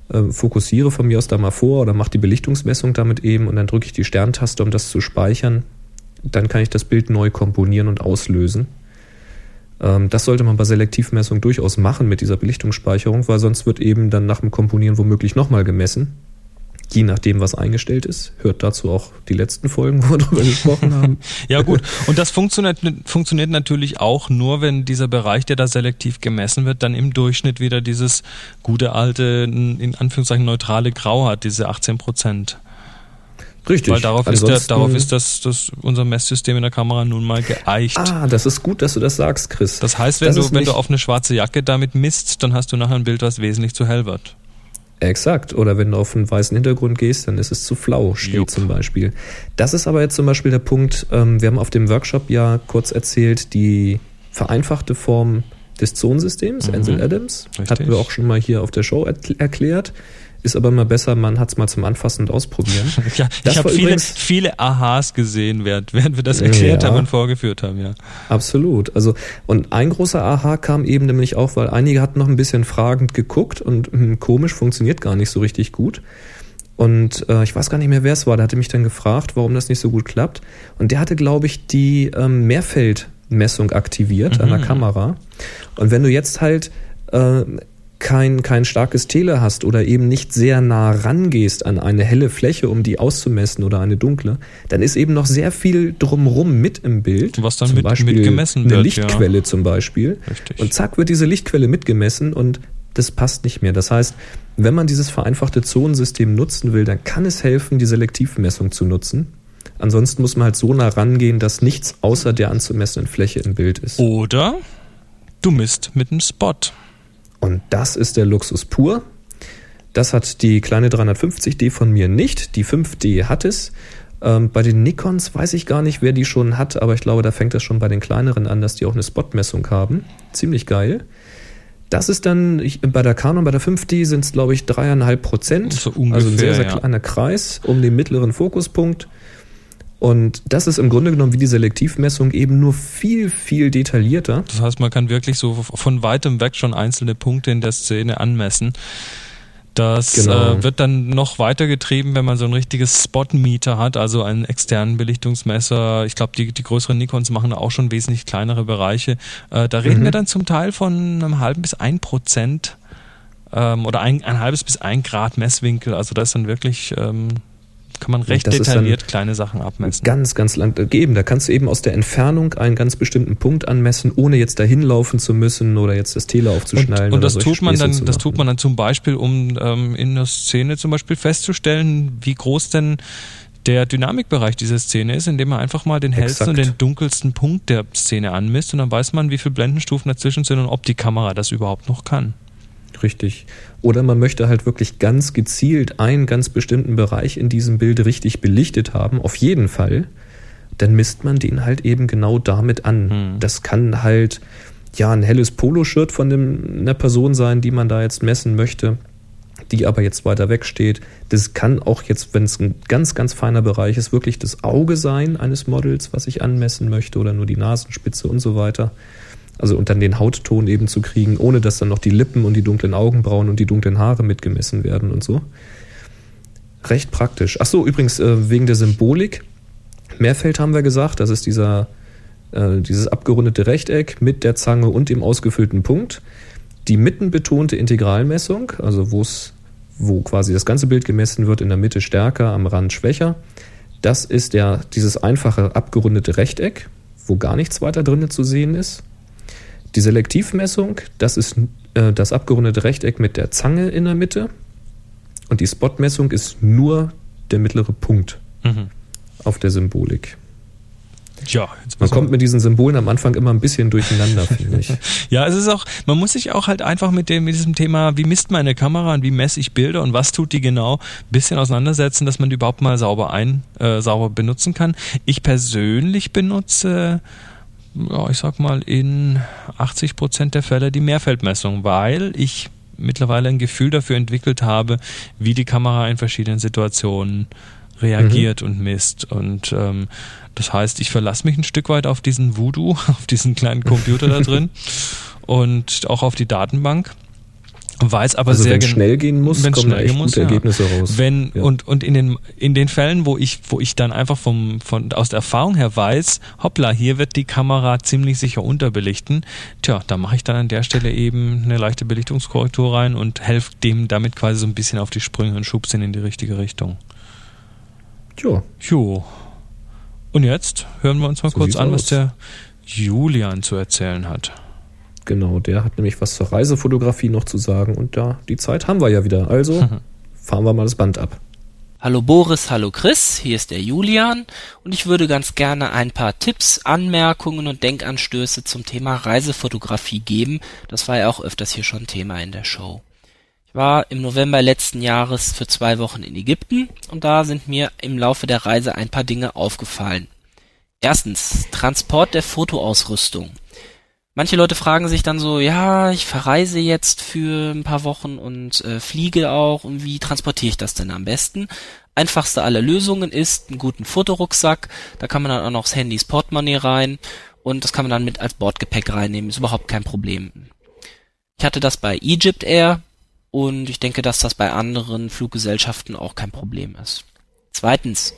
äh, fokussiere von mir aus da mal vor oder mache die Belichtungsmessung damit eben und dann drücke ich die Sterntaste, um das zu speichern dann kann ich das Bild neu komponieren und auslösen. Ähm, das sollte man bei Selektivmessung durchaus machen mit dieser Belichtungsspeicherung, weil sonst wird eben dann nach dem Komponieren womöglich nochmal gemessen. Je nachdem, was eingestellt ist. Hört dazu auch die letzten Folgen, [LAUGHS] wo wir darüber gesprochen haben. [LAUGHS] ja, gut. Und das funktioniert, funktioniert natürlich auch nur, wenn dieser Bereich, der da selektiv gemessen wird, dann im Durchschnitt wieder dieses gute alte, in Anführungszeichen neutrale Grau hat, diese 18 Prozent. Richtig. Weil darauf ist, der, darauf ist das, das, unser Messsystem in der Kamera nun mal geeicht. Ah, das ist gut, dass du das sagst, Chris. Das heißt, wenn, das du, wenn du auf eine schwarze Jacke damit misst, dann hast du nachher ein Bild, was wesentlich zu hell wird. Exakt. Oder wenn du auf einen weißen Hintergrund gehst, dann ist es zu flau, steht Jupp. zum Beispiel. Das ist aber jetzt zum Beispiel der Punkt, ähm, wir haben auf dem Workshop ja kurz erzählt, die vereinfachte Form des Zonensystems, mhm. Ansel Adams, Richtig. hatten wir auch schon mal hier auf der Show erklärt. Ist aber immer besser, man hat es mal zum Anfassen und Ausprobieren. [LAUGHS] ja, ich habe viele, viele Aha's gesehen, während, während wir das erklärt ja, haben und vorgeführt haben, ja. Absolut. Also, und ein großer Aha kam eben nämlich auch, weil einige hatten noch ein bisschen fragend geguckt und hm, komisch funktioniert gar nicht so richtig gut. Und äh, ich weiß gar nicht mehr, wer es war. Der hatte mich dann gefragt, warum das nicht so gut klappt. Und der hatte, glaube ich, die ähm, Mehrfeldmessung aktiviert mhm. an der Kamera. Und wenn du jetzt halt äh, kein, kein starkes Tele hast oder eben nicht sehr nah rangehst an eine helle Fläche, um die auszumessen oder eine dunkle, dann ist eben noch sehr viel drumrum mit im Bild. Was dann zum mit, Beispiel mit gemessen eine wird. Lichtquelle zum Beispiel. Richtig. Und zack wird diese Lichtquelle mitgemessen und das passt nicht mehr. Das heißt, wenn man dieses vereinfachte Zonensystem nutzen will, dann kann es helfen, die Selektivmessung zu nutzen. Ansonsten muss man halt so nah rangehen, dass nichts außer der anzumessenden Fläche im Bild ist. Oder du misst mit einem Spot. Und das ist der Luxus pur. Das hat die kleine 350D von mir nicht. Die 5D hat es. Ähm, bei den Nikons weiß ich gar nicht, wer die schon hat, aber ich glaube, da fängt das schon bei den kleineren an, dass die auch eine Spotmessung haben. Ziemlich geil. Das ist dann, ich, bei der Canon, bei der 5D sind es, glaube ich, dreieinhalb Prozent. So ungefähr, also ein sehr, sehr ja. kleiner Kreis um den mittleren Fokuspunkt. Und das ist im Grunde genommen wie die Selektivmessung eben nur viel, viel detaillierter. Das heißt, man kann wirklich so von weitem weg schon einzelne Punkte in der Szene anmessen. Das Genau. äh, wird dann noch weitergetrieben, wenn man so ein richtiges Spot-Meter hat, also einen externen Belichtungsmesser. Ich glaube, die, die größeren Nikons machen auch schon wesentlich kleinere Bereiche. Äh, da reden Mhm. wir dann zum Teil von einem halben bis ein Prozent ähm, oder ein, ein halbes bis ein Grad Messwinkel. Also da ist dann wirklich, ähm, kann man recht detailliert kleine Sachen abmessen. Ganz, ganz lang geben. Da kannst du eben aus der Entfernung einen ganz bestimmten Punkt anmessen, ohne jetzt dahin laufen zu müssen oder jetzt das Tele aufzuschnallen. Und, und das tut man Späße dann, das tut man dann zum Beispiel, um ähm, in der Szene zum Beispiel festzustellen, wie groß denn der Dynamikbereich dieser Szene ist, indem man einfach mal den hellsten und Exakt. den dunkelsten Punkt der Szene anmisst und dann weiß man, wie viele Blendenstufen dazwischen sind und ob die Kamera das überhaupt noch kann. Richtig. Oder man möchte halt wirklich ganz gezielt einen ganz bestimmten Bereich in diesem Bild richtig belichtet haben, auf jeden Fall. Dann misst man den halt eben genau damit an. Hm. Das kann halt ja ein helles Poloshirt von dem, einer Person sein, die man da jetzt messen möchte, die aber jetzt weiter weg steht. Das kann auch jetzt, wenn es ein ganz, ganz feiner Bereich ist, wirklich das Auge sein eines Models, was ich anmessen möchte, oder nur die Nasenspitze und so weiter. Also und dann den Hautton eben zu kriegen, ohne dass dann noch die Lippen und die dunklen Augenbrauen und die dunklen Haare mitgemessen werden und so. Recht praktisch. Ach so, übrigens äh, wegen der Symbolik. Mehrfeld haben wir gesagt, das ist dieser, äh, dieses abgerundete Rechteck mit der Zange und dem ausgefüllten Punkt. Die mittenbetonte Integralmessung, also wo wo quasi das ganze Bild gemessen wird, in der Mitte stärker, am Rand schwächer. Das ist der, dieses einfache abgerundete Rechteck, wo gar nichts weiter drin zu sehen ist. Die Selektivmessung, das ist äh, das abgerundete Rechteck mit der Zange in der Mitte. Und die Spotmessung ist nur der mittlere Punkt Mhm. auf der Symbolik. Ja, jetzt Man kommt mit diesen Symbolen am Anfang immer ein bisschen durcheinander, [LAUGHS] finde ich. Ja, es ist auch, man muss sich auch halt einfach mit dem, mit diesem Thema, wie misst meine Kamera und wie messe ich Bilder und was tut die genau, ein bisschen auseinandersetzen, dass man die überhaupt mal sauber ein, äh, sauber benutzen kann. Ich persönlich benutze, ja, ich sag mal, in 80 Prozent der Fälle die Mehrfeldmessung, weil ich mittlerweile ein Gefühl dafür entwickelt habe, wie die Kamera in verschiedenen Situationen reagiert und misst. Und ähm, das heißt, ich verlasse mich ein Stück weit auf diesen Voodoo, [LAUGHS] auf diesen kleinen Computer da drin [LAUGHS] und auch auf die Datenbank. Weiß aber Also sehr wenn schnell gehen muss, wenn's kommen schnell gehen muss, gute ja. Ergebnisse raus. Wenn Ja. und und in den in den Fällen, wo ich wo ich dann einfach vom von aus der Erfahrung her weiß, hoppla, hier wird die Kamera ziemlich sicher unterbelichten. Tja, da mache ich dann an der Stelle eben eine leichte Belichtungskorrektur rein und helfe dem damit quasi so ein bisschen auf die Sprünge und schubs ihn in die richtige Richtung. Tja, Jo. Und jetzt hören wir uns mal So kurz an, was aus. der Julian zu erzählen hat. Genau, der hat nämlich was zur Reisefotografie noch zu sagen und da die Zeit haben wir ja wieder. Also [LAUGHS] fahren wir mal das Band ab. Hallo Boris, hallo Chris, hier ist der Julian und ich würde ganz gerne ein paar Tipps, Anmerkungen und Denkanstöße zum Thema Reisefotografie geben. Das war ja auch öfters hier schon Thema in der Show. Ich war im November letzten Jahres für zwei Wochen in Ägypten und da sind mir im Laufe der Reise ein paar Dinge aufgefallen. Erstens, Transport der Fotoausrüstung. Manche Leute fragen sich dann so, ja, ich verreise jetzt für ein paar Wochen und äh, fliege auch und wie transportiere ich das denn am besten? Einfachste aller Lösungen ist einen guten Fotorucksack, da kann man dann auch noch das Handy, das Portemonnaie rein und das kann man dann mit als Bordgepäck reinnehmen, ist überhaupt kein Problem. Ich hatte das bei Egypt Air, Und ich denke, dass das bei anderen Fluggesellschaften auch kein Problem ist. Zweitens,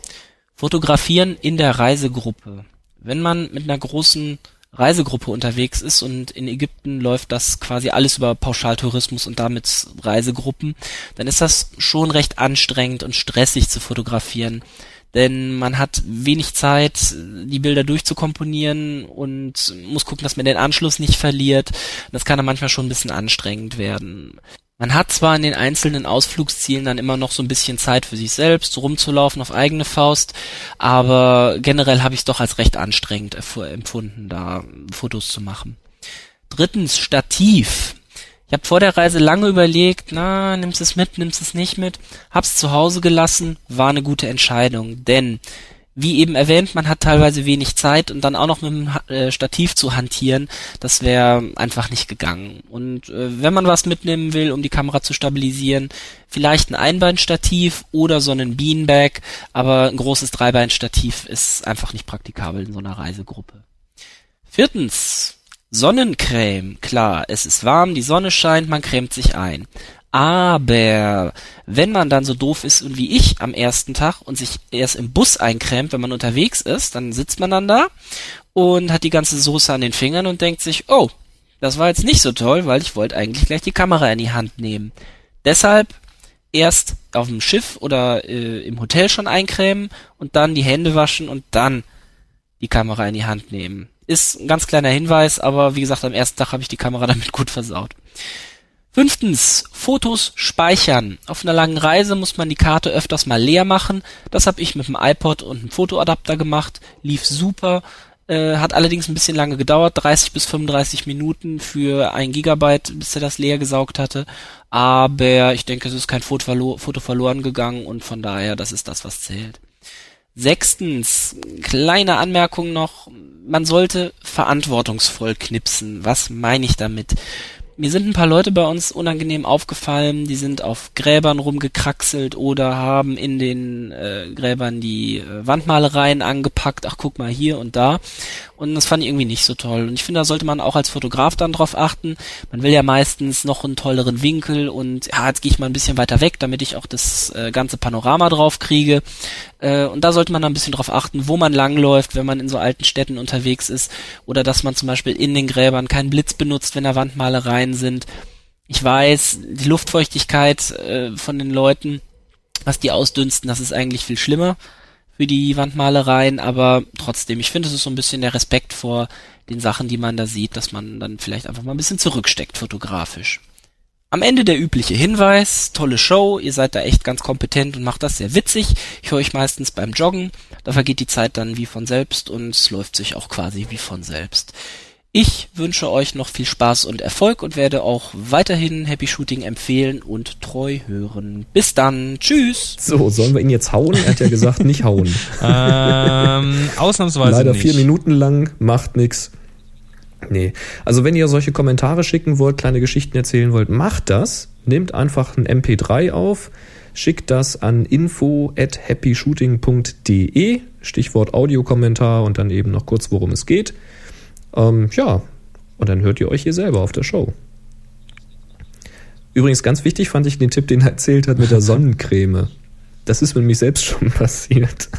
fotografieren in der Reisegruppe. Wenn man mit einer großen Reisegruppe unterwegs ist und in Ägypten läuft das quasi alles über Pauschaltourismus und damit Reisegruppen, dann ist das schon recht anstrengend und stressig zu fotografieren. Denn man hat wenig Zeit, die Bilder durchzukomponieren und muss gucken, dass man den Anschluss nicht verliert. Das kann dann manchmal schon ein bisschen anstrengend werden. Man hat zwar in den einzelnen Ausflugszielen dann immer noch so ein bisschen Zeit für sich selbst, rumzulaufen auf eigene Faust, aber generell habe ich es doch als recht anstrengend empfunden, da Fotos zu machen. Drittens, Stativ. Ich habe vor der Reise lange überlegt, na, nimmst es mit, nimmst es nicht mit, hab's zu Hause gelassen, war eine gute Entscheidung, denn wie eben erwähnt, man hat teilweise wenig Zeit und dann auch noch mit dem äh, Stativ zu hantieren, das wäre einfach nicht gegangen. Und äh, wenn man was mitnehmen will, um die Kamera zu stabilisieren, vielleicht ein Einbeinstativ oder so einen Beanbag, aber ein großes Dreibeinstativ ist einfach nicht praktikabel in so einer Reisegruppe. Viertens, Sonnencreme. Klar, es ist warm, die Sonne scheint, man cremt sich ein. Aber wenn man dann so doof ist und wie ich am ersten Tag und sich erst im Bus eincremt, wenn man unterwegs ist, dann sitzt man dann da und hat die ganze Soße an den Fingern und denkt sich, oh, das war jetzt nicht so toll, weil ich wollte eigentlich gleich die Kamera in die Hand nehmen. Deshalb erst auf dem Schiff oder äh, im Hotel schon eincremen und dann die Hände waschen und dann die Kamera in die Hand nehmen. Ist ein ganz kleiner Hinweis, aber wie gesagt, am ersten Tag habe ich die Kamera [LAUGHS] damit gut versaut. Fünftens, Fotos speichern. Auf einer langen Reise muss man die Karte öfters mal leer machen. Das habe ich mit dem iPod und einem Fotoadapter gemacht. Lief super. Äh, hat allerdings ein bisschen lange gedauert, 30 bis 35 Minuten für ein Gigabyte, bis er das leer gesaugt hatte. Aber ich denke, es ist kein Foto, verlo Foto verloren gegangen und von daher, das ist das, was zählt. Sechstens, kleine Anmerkung noch, man sollte verantwortungsvoll knipsen. Was meine ich damit? Mir sind ein paar Leute bei uns unangenehm aufgefallen, die sind auf Gräbern rumgekraxelt oder haben in den äh, Gräbern die äh, Wandmalereien angepackt, ach guck mal hier und da. Und das fand ich irgendwie nicht so toll. Und ich finde, da sollte man auch als Fotograf dann drauf achten. Man will ja meistens noch einen tolleren Winkel und ja, jetzt gehe ich mal ein bisschen weiter weg, damit ich auch das äh, ganze Panorama drauf kriege. Äh, und da sollte man dann ein bisschen drauf achten, wo man langläuft, wenn man in so alten Städten unterwegs ist. Oder dass man zum Beispiel in den Gräbern keinen Blitz benutzt, wenn da Wandmalereien sind. Ich weiß, die Luftfeuchtigkeit äh, von den Leuten, was die ausdünsten, das ist eigentlich viel schlimmer für die Wandmalereien, aber trotzdem, ich finde, es ist so ein bisschen der Respekt vor den Sachen, die man da sieht, dass man dann vielleicht einfach mal ein bisschen zurücksteckt fotografisch. Am Ende der übliche Hinweis, tolle Show, ihr seid da echt ganz kompetent und macht das sehr witzig. Ich höre euch meistens beim Joggen, da vergeht die Zeit dann wie von selbst und es läuft sich auch quasi wie von selbst. Ich wünsche euch noch viel Spaß und Erfolg und werde auch weiterhin Happy Shooting empfehlen und treu hören. Bis dann. Tschüss. So, sollen wir ihn jetzt hauen? Er hat ja gesagt, nicht hauen. [LAUGHS] Ähm, ausnahmsweise Leider nicht. vier Minuten lang, macht nix. Nee. Also wenn ihr solche Kommentare schicken wollt, kleine Geschichten erzählen wollt, macht das. Nehmt einfach ein MP3 auf, schickt das an info at happyshooting.de, Stichwort Audiokommentar und dann eben noch kurz, worum es geht. Ähm, ja, und dann hört ihr euch hier selber auf der Show. Übrigens, ganz wichtig fand ich den Tipp, den er erzählt hat mit der [LAUGHS] Sonnencreme. Das ist mit mich selbst schon passiert.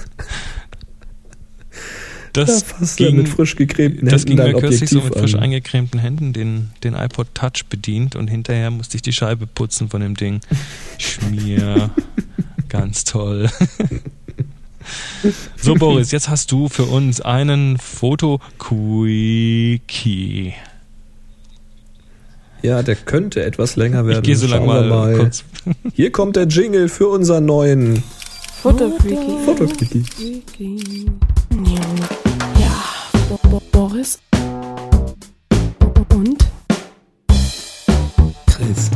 Das da fasst er mit frisch gecremten das Händen ging mir kürzlich so Objektiv mit frisch an. eingecremten Händen den, den iPod Touch bedient und hinterher musste ich die Scheibe putzen von dem Ding. [LAUGHS] Schmier. Ganz toll. [LAUGHS] so, Boris, jetzt hast du für uns einen Foto-Quickie. Ja, der könnte etwas länger werden. Ich gehe so lange wir mal, kurz. Hier kommt der Jingle für unseren neuen. Ja, Bo Bo Boris. Und Chris.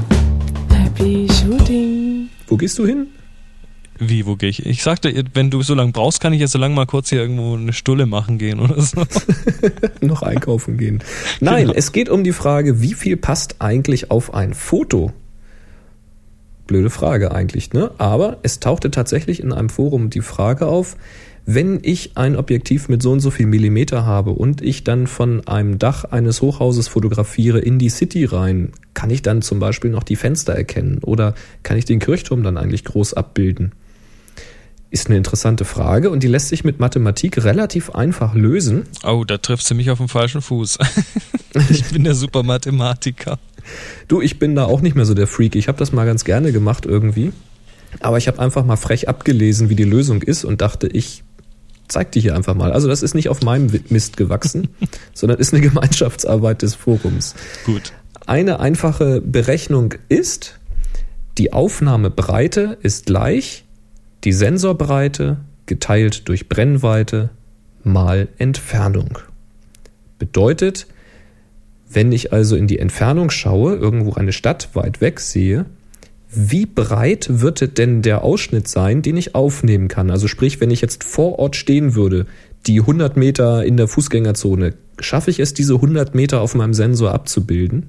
Happy Shooting. Wo gehst du hin? Wie, wo gehe ich? Ich sagte, wenn du so lange brauchst, kann ich jetzt so lange mal kurz hier irgendwo eine Stulle machen gehen oder so. [LAUGHS] Noch einkaufen gehen. Nein, Genau. es geht um die Frage, wie viel passt eigentlich auf ein Foto? Blöde Frage eigentlich, ne? Aber es tauchte tatsächlich in einem Forum die Frage auf, Wenn ich ein Objektiv mit so und so viel Millimeter habe und ich dann von einem Dach eines Hochhauses fotografiere in die City rein, kann ich dann zum Beispiel noch die Fenster erkennen oder kann ich den Kirchturm dann eigentlich groß abbilden? Ist eine interessante Frage und die lässt sich mit Mathematik relativ einfach lösen. Oh, da triffst du mich auf den falschen Fuß. [LAUGHS] ich bin der super Mathematiker. Du, ich bin da auch nicht mehr so der Freak. Ich habe das mal ganz gerne gemacht irgendwie. Aber ich habe einfach mal frech abgelesen, wie die Lösung ist und dachte, ich zeig die hier einfach mal. Also das ist nicht auf meinem Mist gewachsen, [LAUGHS] sondern ist eine Gemeinschaftsarbeit des Forums. Gut. Eine einfache Berechnung ist, die Aufnahmebreite ist gleich die Sensorbreite geteilt durch Brennweite mal Entfernung. Bedeutet, wenn ich also in die Entfernung schaue, irgendwo eine Stadt weit weg sehe, wie breit wird denn der Ausschnitt sein, den ich aufnehmen kann? Also sprich, wenn ich jetzt vor Ort stehen würde, die 100 Meter in der Fußgängerzone, schaffe ich es, diese 100 Meter auf meinem Sensor abzubilden?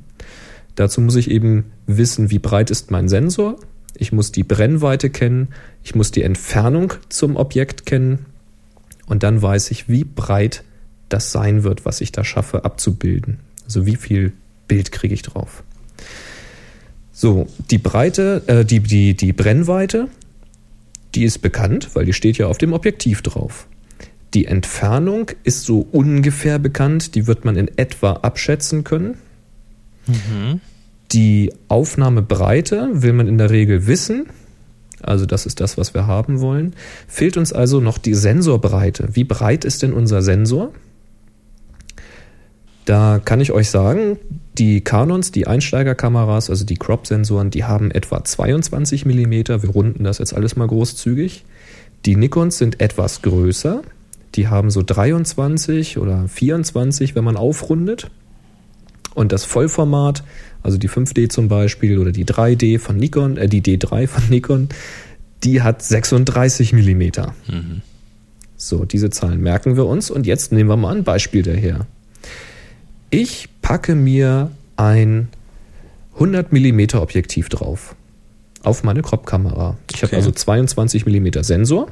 Dazu muss ich eben wissen, wie breit ist mein Sensor. Ich muss die Brennweite kennen. Ich muss die Entfernung zum Objekt kennen. Und dann weiß ich, wie breit das sein wird, was ich da schaffe abzubilden. Also wie viel Bild kriege ich drauf. So, die Breite, äh, die, die, die Brennweite, die ist bekannt, weil die steht ja auf dem Objektiv drauf. Die Entfernung ist so ungefähr bekannt, die wird man in etwa abschätzen können. Mhm. Die Aufnahmebreite will man in der Regel wissen. Also das ist das, was wir haben wollen. Fehlt uns also noch die Sensorbreite. Wie breit ist denn unser Sensor? Da kann ich euch sagen, die Canons, die Einsteigerkameras, also die Crop-Sensoren, die haben etwa 22 mm. Wir runden das jetzt alles mal großzügig. Die Nikons sind etwas größer. Die haben so 23 oder 24, wenn man aufrundet. Und das Vollformat, also die 5D zum Beispiel oder die 3D von Nikon, äh, die D3 von Nikon, die hat 36 mm. Mhm. So, diese Zahlen merken wir uns. Und jetzt nehmen wir mal ein Beispiel daher. Ich packe mir ein 100 mm Objektiv drauf auf meine Crop-Kamera. Ich habe Okay. also 22 mm Sensor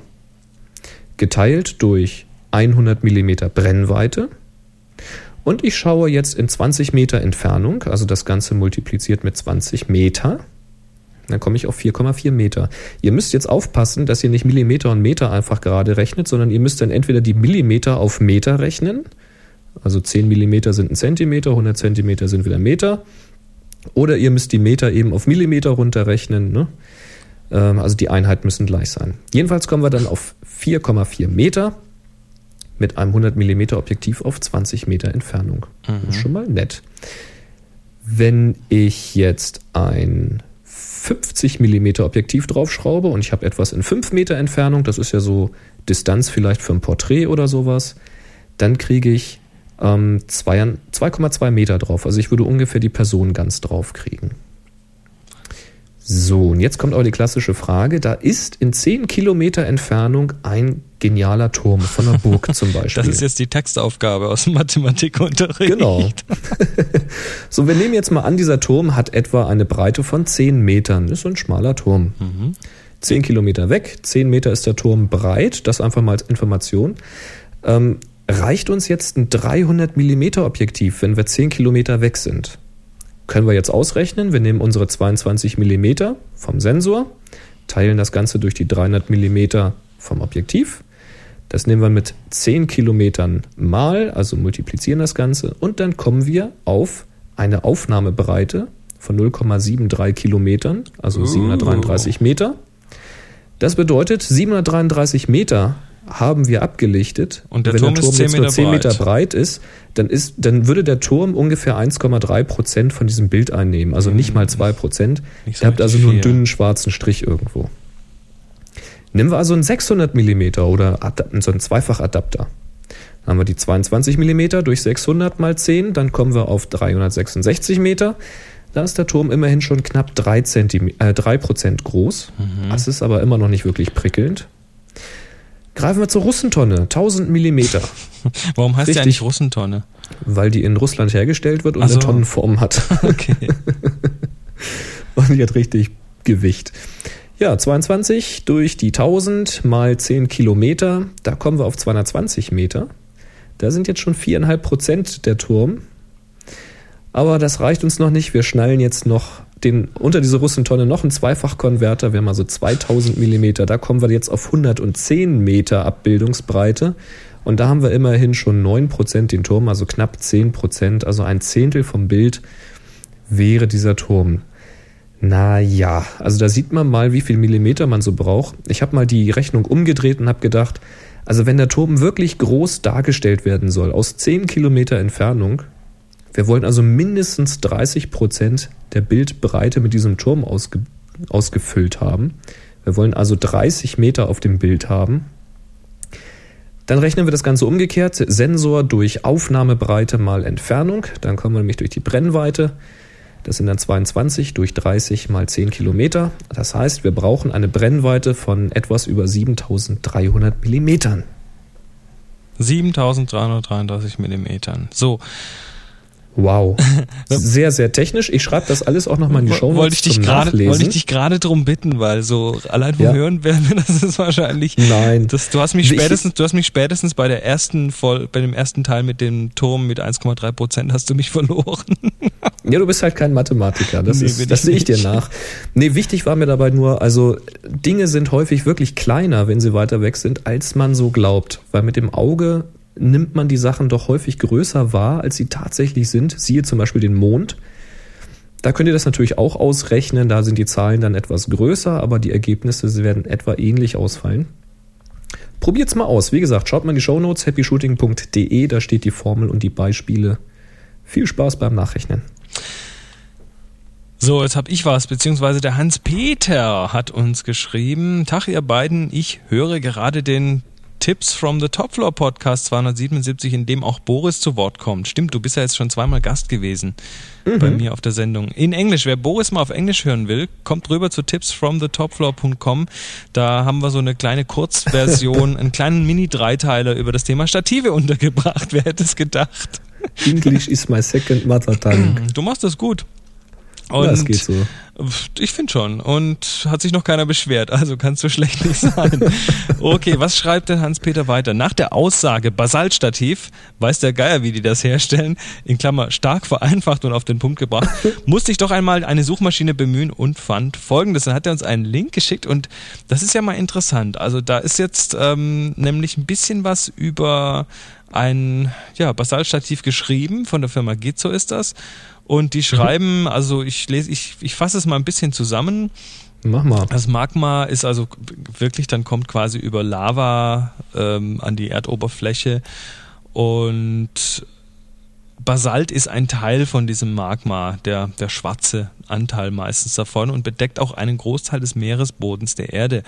geteilt durch 100 mm Brennweite und ich schaue jetzt in 20 Meter Entfernung, also das Ganze multipliziert mit 20 Meter. Dann komme ich auf 4,4 Meter. Ihr müsst jetzt aufpassen, dass ihr nicht Millimeter und Meter einfach gerade rechnet, sondern ihr müsst dann entweder die Millimeter auf Meter rechnen. Also 10 Millimeter sind ein Zentimeter, 100 Zentimeter sind wieder Meter. Oder ihr müsst die Meter eben auf Millimeter runterrechnen. Ne? Ähm, Also die Einheiten müssen gleich sein. Jedenfalls kommen wir dann auf 4,4 Meter mit einem 100 Millimeter Objektiv auf 20 Meter Entfernung. Das ist schon mal nett. Wenn ich jetzt ein 50 Millimeter Objektiv draufschraube und ich habe etwas in 5 Meter Entfernung, das ist ja so Distanz vielleicht für ein Porträt oder sowas, dann kriege ich ähm, zwei- 2,2 Meter drauf. Also ich würde ungefähr die Person ganz drauf kriegen. So, und jetzt kommt aber die klassische Frage. Da ist in 10 Kilometer Entfernung ein genialer Turm von einer Burg zum [LAUGHS] Beispiel. Das ist jetzt die Textaufgabe aus dem Mathematikunterricht. Genau. [LAUGHS] so, wir nehmen jetzt mal an, dieser Turm hat etwa eine Breite von 10 Metern. Ist so ein schmaler Turm. 10 Kilometer weg, 10 Meter ist der Turm breit. Das einfach mal als Information. Ähm, reicht uns jetzt ein 300 Millimeter Objektiv, wenn wir 10 Kilometer weg sind? Können wir jetzt ausrechnen. Wir nehmen unsere 22 Millimeter vom Sensor, teilen das Ganze durch die 300 Millimeter vom Objektiv. Das nehmen wir mit 10 Kilometern mal, also multiplizieren das Ganze und dann kommen wir auf eine Aufnahmebreite von 0,73 Kilometern, also 733 Meter. Das bedeutet, 733 Meter haben wir abgelichtet. Und der Wenn Turm der ist Turm 10 jetzt nur Meter 10 Meter breit. breit ist, dann, ist, dann würde der Turm ungefähr 1,3 Prozent von diesem Bild einnehmen. Also nicht mal 2 Prozent. Nicht so Ihr habt also nur einen dünnen schwarzen Strich irgendwo. Nehmen wir also einen 600 Millimeter oder so einen Zweifachadapter. Dann haben wir die 22 Millimeter durch 600 mal 10, dann kommen wir auf 366 Meter. Da ist der Turm immerhin schon knapp 3, Zentime äh, 3 Prozent groß. Das ist aber immer noch nicht wirklich prickelnd. Greifen wir zur Russentonne, 1000 Millimeter, [LAUGHS] Warum heißt die Richtig. eigentlich Russentonne? weil die in Russland hergestellt wird und so. eine Tonnenform hat. [LAUGHS] Okay. [LAUGHS] Und die hat richtig Gewicht. Ja, 22 durch die 1000 mal 10 Kilometer, da kommen wir auf 220 Meter. Da sind jetzt schon 4,5 Prozent der Turm. Aber das reicht uns noch nicht. Wir schnallen jetzt noch den, unter diese Russentonne noch einen Zweifachkonverter. Wir haben also 2000 Millimeter. Da kommen wir jetzt auf 110 Meter Abbildungsbreite. Und da haben wir immerhin schon 9 Prozent den Turm, also knapp 10 Prozent. Also ein Zehntel vom Bild wäre dieser Turm. Naja, also da sieht man mal, wie viel Millimeter man so braucht. Ich habe mal die Rechnung umgedreht und habe gedacht, also wenn der Turm wirklich groß dargestellt werden soll, aus 10 Kilometer Entfernung, wir wollen also mindestens 30 Prozent der Bildbreite mit diesem Turm ausge ausgefüllt haben. Wir wollen also 30 Meter auf dem Bild haben. Dann rechnen wir das Ganze umgekehrt. Sensor durch Aufnahmebreite mal Entfernung. Dann kommen wir nämlich durch die Brennweite. Das sind dann 22 durch 30 mal 10 Kilometer. Das heißt, wir brauchen eine Brennweite von etwas über 7300 Millimetern. 7333 Millimetern. So, Wow. [LAUGHS] Sehr, sehr technisch. Ich schreibe das alles auch nochmal in die Show wollte ich dich gerade wollte ich dich gerade drum bitten, weil so allein vom Ja. Hören werden wir [LAUGHS] das ist wahrscheinlich Nein. das, du hast mich Ich- spätestens du hast mich spätestens bei der ersten voll bei dem ersten Teil mit dem Turm mit 1,3 Prozent hast du mich [LAUGHS] verloren. Ja, du bist halt kein Mathematiker. Das, Nee, ist, das ich sehe ich dir nach. Nee, wichtig war mir dabei nur, also Dinge sind häufig wirklich kleiner, wenn sie weiter weg sind, als man so glaubt. Weil mit dem Auge nimmt man die Sachen doch häufig größer wahr, als sie tatsächlich sind. Siehe zum Beispiel den Mond. Da könnt ihr das natürlich auch ausrechnen. Da sind die Zahlen dann etwas größer, aber die Ergebnisse werden etwa ähnlich ausfallen. Probiert's mal aus. Wie gesagt, schaut mal in die Shownotes happyshooting.de, da steht die Formel und die Beispiele. Viel Spaß beim Nachrechnen. So, jetzt habe ich was, beziehungsweise der Hans-Peter hat uns geschrieben. Tag, ihr beiden, ich höre gerade den Tipps from the Top Floor Podcast 277, in dem auch Boris zu Wort kommt. Stimmt, du bist ja jetzt schon zweimal Gast gewesen bei mir auf der Sendung. In Englisch, wer Boris mal auf Englisch hören will, kommt rüber zu tipsfromthetopfloor.com. Da haben wir so eine kleine Kurzversion, [LAUGHS] einen kleinen Mini-Dreiteiler über das Thema Stative untergebracht. Wer hätte es gedacht? English is my second mother tongue. Du machst das gut. Ja, es geht so. Ich finde schon. Und hat sich noch keiner beschwert, also kann es so schlecht nicht sein. Okay, was schreibt denn Hans-Peter weiter? Nach der Aussage Basaltstativ, weiß der Geier, wie die das herstellen, in Klammer stark vereinfacht und auf den Punkt gebracht, [LAUGHS] musste ich doch einmal eine Suchmaschine bemühen und fand folgendes. Dann hat er uns einen Link geschickt und das ist ja mal interessant. Also da ist jetzt ähm, nämlich ein bisschen was über ein ja, Basaltstativ geschrieben, von der Firma Gizzo ist das. Und die schreiben, also ich lese, ich, ich fasse es mal ein bisschen zusammen. Mach mal. Das Magma ist also wirklich, dann kommt quasi über Lava ähm, an die Erdoberfläche und Basalt ist ein Teil von diesem Magma, der, der schwarze Anteil meistens davon und bedeckt auch einen Großteil des Meeresbodens der Erde.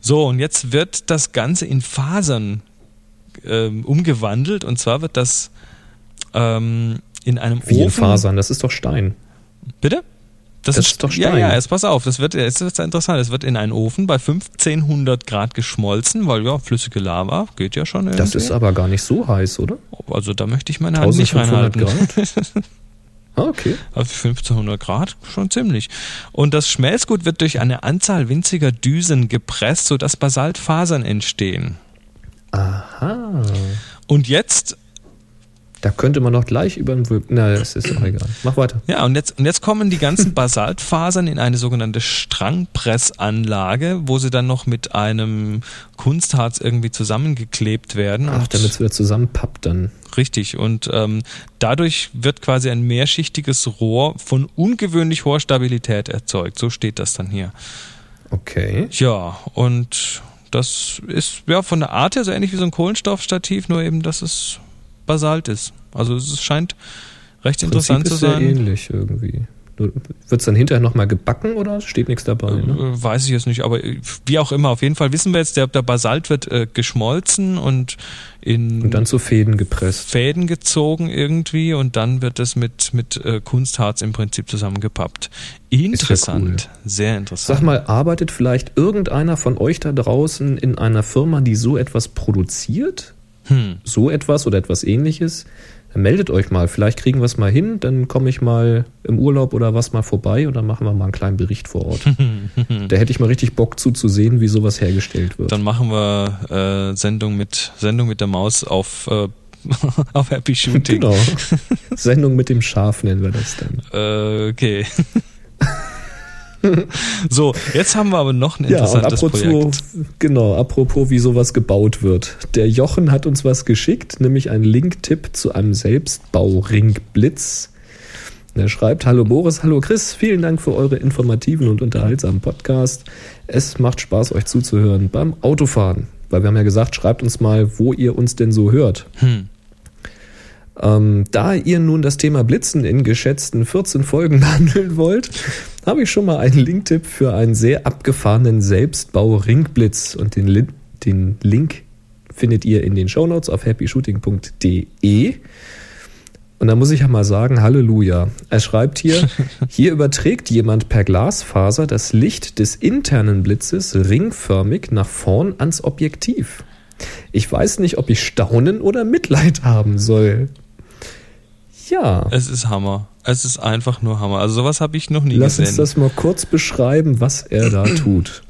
So, und jetzt wird das Ganze in Fasern ähm, umgewandelt und zwar wird das ähm, in einem Wie in Ofen. Fasern, das ist doch Stein. Bitte? Das ist doch Ja, Stein. ja, jetzt pass auf, das wird, jetzt ist interessant. Es wird in einen Ofen bei 1500 Grad geschmolzen, weil ja, flüssige Lava geht ja schon irgendwie. Das ist aber gar nicht so heiß, oder? also da möchte ich meine Hand nicht 1500 reinhalten. [LAUGHS] Ah, okay. Auf 1500 Grad schon ziemlich. Und das Schmelzgut wird durch eine Anzahl winziger Düsen gepresst, sodass Basaltfasern entstehen. Aha. Und jetzt Da könnte man doch gleich über den Wulp. Na, das ist auch egal. Mach weiter. Ja, und jetzt, und jetzt kommen die ganzen Basaltfasern in eine sogenannte Strangpressanlage, wo sie dann noch mit einem Kunstharz irgendwie zusammengeklebt werden. Ach, damit es wieder zusammenpappt dann. Richtig. Und ähm, dadurch wird quasi ein mehrschichtiges Rohr von ungewöhnlich hoher Stabilität erzeugt. So steht das dann hier. Okay. Ja, und das ist ja von der Art her so ähnlich wie so ein Kohlenstoffstativ, nur eben, dass es Basalt ist. Also es scheint recht interessant Prinzip zu ist sehr sein. ähnlich irgendwie. Wird es dann hinterher nochmal gebacken oder steht nichts dabei? Ne? Äh, Weiß ich jetzt nicht, aber äh, wie auch immer, auf jeden Fall wissen wir jetzt, der, der Basalt wird äh, geschmolzen und in Und dann zu Fäden gepresst. Fäden gezogen irgendwie und dann wird es mit, mit äh, Kunstharz im Prinzip zusammengepappt. Interessant, sehr interessant. Sag mal, arbeitet vielleicht irgendeiner von euch da draußen in einer Firma, die so etwas produziert? Hm. So etwas oder etwas ähnliches? meldet euch mal. Vielleicht kriegen wir es mal hin, dann komme ich mal im Urlaub oder was mal vorbei und dann machen wir mal einen kleinen Bericht vor Ort. [LAUGHS] da hätte ich mal richtig Bock zuzusehen, wie sowas hergestellt wird. Dann machen wir äh, Sendung mit Sendung mit der Maus auf äh, [LAUGHS] auf Happy Shooting. Genau. [LAUGHS] Sendung mit dem Schaf nennen wir das dann. Äh, okay. So, jetzt haben wir aber noch ein Ja, und interessantes apropos, Projekt. genau, apropos, wie sowas gebaut wird. Der Jochen hat uns was geschickt, nämlich einen Link-Tipp zu einem Selbstbau-Ringblitz. Er schreibt, hallo Boris, hallo Chris, vielen Dank für eure informativen und unterhaltsamen Podcast. Es macht Spaß, euch zuzuhören beim Autofahren. Weil wir haben ja gesagt, schreibt uns mal, wo ihr uns denn so hört. Hm. Ähm, da ihr nun das Thema Blitzen in geschätzten 14 Folgen [LAUGHS] behandeln wollt, habe ich schon mal einen Linktipp für einen sehr abgefahrenen Selbstbau-Ringblitz. Und den, Lin den Link findet ihr in den Shownotes auf happyshooting.de. Und da muss ich ja mal sagen, Halleluja. Er schreibt hier, [LAUGHS] hier überträgt jemand per Glasfaser das Licht des internen Blitzes ringförmig nach vorn ans Objektiv. Ich weiß nicht, ob ich staunen oder Mitleid haben soll. Ja, Es ist Hammer. Es ist einfach nur Hammer. Also sowas habe ich noch nie lass gesehen. uns das mal kurz beschreiben, was er da [CLEARS THROAT] tut.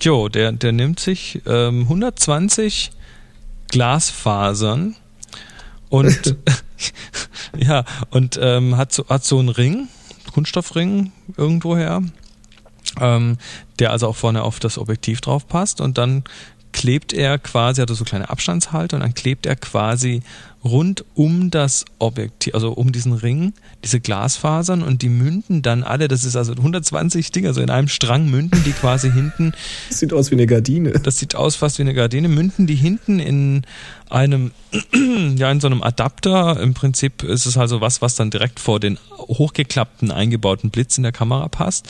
Jo, der, der nimmt sich ähm, 120 Glasfasern und [LAUGHS] [LAUGHS] ja, und ähm, hat, so, hat so einen Ring, Kunststoffring irgendwoher, ähm, der also auch vorne auf das Objektiv drauf passt und dann klebt er quasi, hat er so kleine Abstandshalter und dann klebt er quasi rund um das Objektiv, also um diesen Ring, diese Glasfasern und die münden dann alle, das ist also 120 Dinger, also in einem Strang münden die quasi hinten Das sieht aus wie eine Gardine. das sieht aus fast wie eine Gardine. Münden die hinten in einem, [CLEARS THROAT] ja, in so einem Adapter. Im Prinzip ist es also was, was dann direkt vor den hochgeklappten, eingebauten Blitz in der Kamera passt.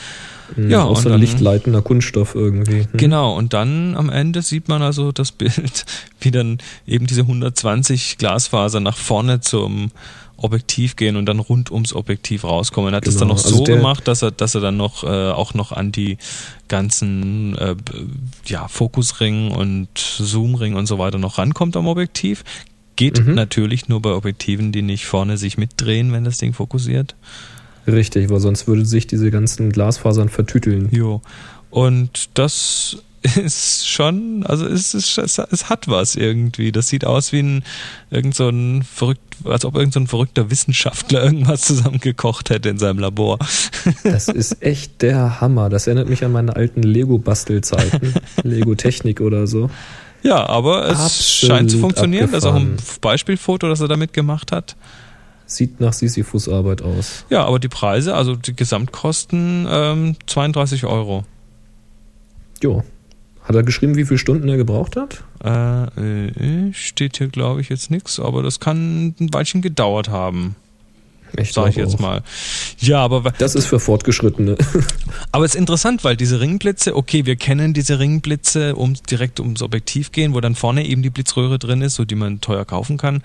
Ja, Aus so dann- lichtleitender Kunststoff irgendwie. Hm. Genau, und dann am Ende sieht man also das Bild, [LAUGHS] wie dann eben diese 120 Glasfaser nach vorne zum Objektiv gehen und dann rund ums Objektiv rauskommen. Er hat das Genau, dann noch also so der- gemacht, dass er, dass er dann noch äh, auch noch an die ganzen äh, ja, Fokusring und Zoomring und so weiter noch rankommt am Objektiv. Geht Mhm. natürlich nur bei Objektiven, die nicht vorne sich mitdrehen, wenn das Ding fokussiert. Richtig, weil sonst würde sich diese ganzen Glasfasern vertüteln. Jo. Und das ist schon, also es, ist, es, es hat was irgendwie. Das sieht aus wie ein irgend so ein verrückt, als ob irgend so ein verrückter Wissenschaftler [LAUGHS] irgendwas zusammengekocht hätte in seinem Labor. Das ist echt der Hammer. Das erinnert mich an meine alten Lego-Bastelzeiten. [LAUGHS] Lego-Technik oder so. Ja, aber es Absolut scheint zu funktionieren. Das ist auch ein. Beispielfoto, das er damit gemacht hat. Sieht nach Sisyphus-Arbeit aus. Ja, aber die Preise, also die Gesamtkosten, ähm, 32 Euro. Jo. Hat er geschrieben, wie viele Stunden er gebraucht hat? Äh, äh, steht hier, glaube ich, jetzt nichts, aber das kann ein Weilchen gedauert haben, Ich sage ich jetzt auch. mal. Ja, aber Das ist für Fortgeschrittene. [LAUGHS] Aber es ist interessant, weil diese Ringblitze, okay, wir kennen diese Ringblitze, um direkt ums Objektiv gehen, wo dann vorne eben die Blitzröhre drin ist, so die man teuer kaufen kann.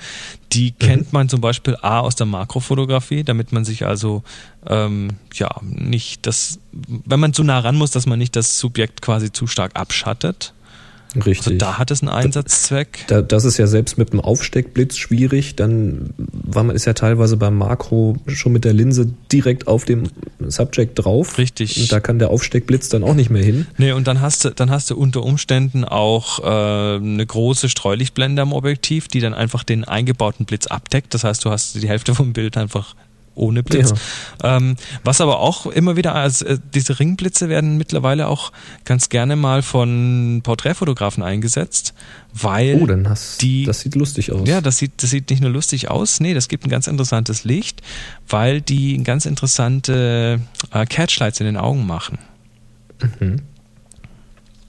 Die kennt man zum Beispiel A aus der Makrofotografie, damit man sich also ähm, ja nicht das, wenn man zu nah ran muss, dass man nicht das Subjekt quasi zu stark abschattet. Richtig. Also da hat es einen Einsatzzweck. Da, das ist ja selbst mit dem Aufsteckblitz schwierig. Dann war man ist ja teilweise beim Makro schon mit der Linse direkt auf dem Subject drauf. Richtig. Und da kann der Aufsteckblitz dann auch nicht mehr hin. Nee, und dann hast du, dann hast du unter Umständen auch äh, eine große Streulichtblende am Objektiv, die dann einfach den eingebauten Blitz abdeckt. Das heißt, du hast die Hälfte vom Bild einfach ohne Blitz. Ähm, was aber auch immer wieder, also, äh, diese Ringblitze werden mittlerweile auch ganz gerne mal von Porträtfotografen eingesetzt, weil Oh, dann hast die- das sieht lustig aus. ja, das sieht, das sieht nicht nur lustig aus, nee, das gibt ein ganz interessantes Licht, weil die ganz interessante äh, Catchlights in den Augen machen.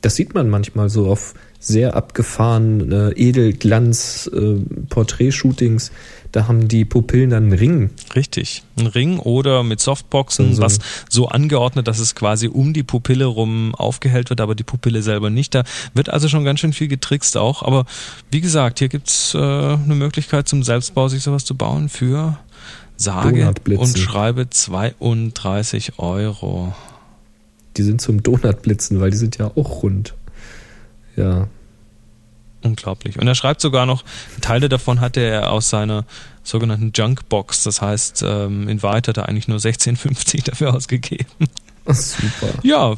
Das sieht man manchmal so auf sehr abgefahrenen äh, Edelglanz äh, Porträtshootings. Da haben die Pupillen dann einen Ring. Richtig. Ein Ring oder mit Softboxen, So- so- was so angeordnet, dass es quasi um die Pupille rum aufgehellt wird, aber die Pupille selber nicht. Da wird also schon ganz schön viel getrickst auch. Aber wie gesagt, hier gibt's äh, eine Möglichkeit zum Selbstbau, sich sowas zu bauen für sage und schreibe 32 Euro. Die sind zum Donutblitzen, weil die sind ja auch rund. Ja. Unglaublich. Und er schreibt sogar noch, Teile davon hatte er aus seiner sogenannten Junkbox. Das heißt, ähm, in Wahrheit hat er eigentlich nur 16,50 [LAUGHS] dafür ausgegeben. Super. Ja,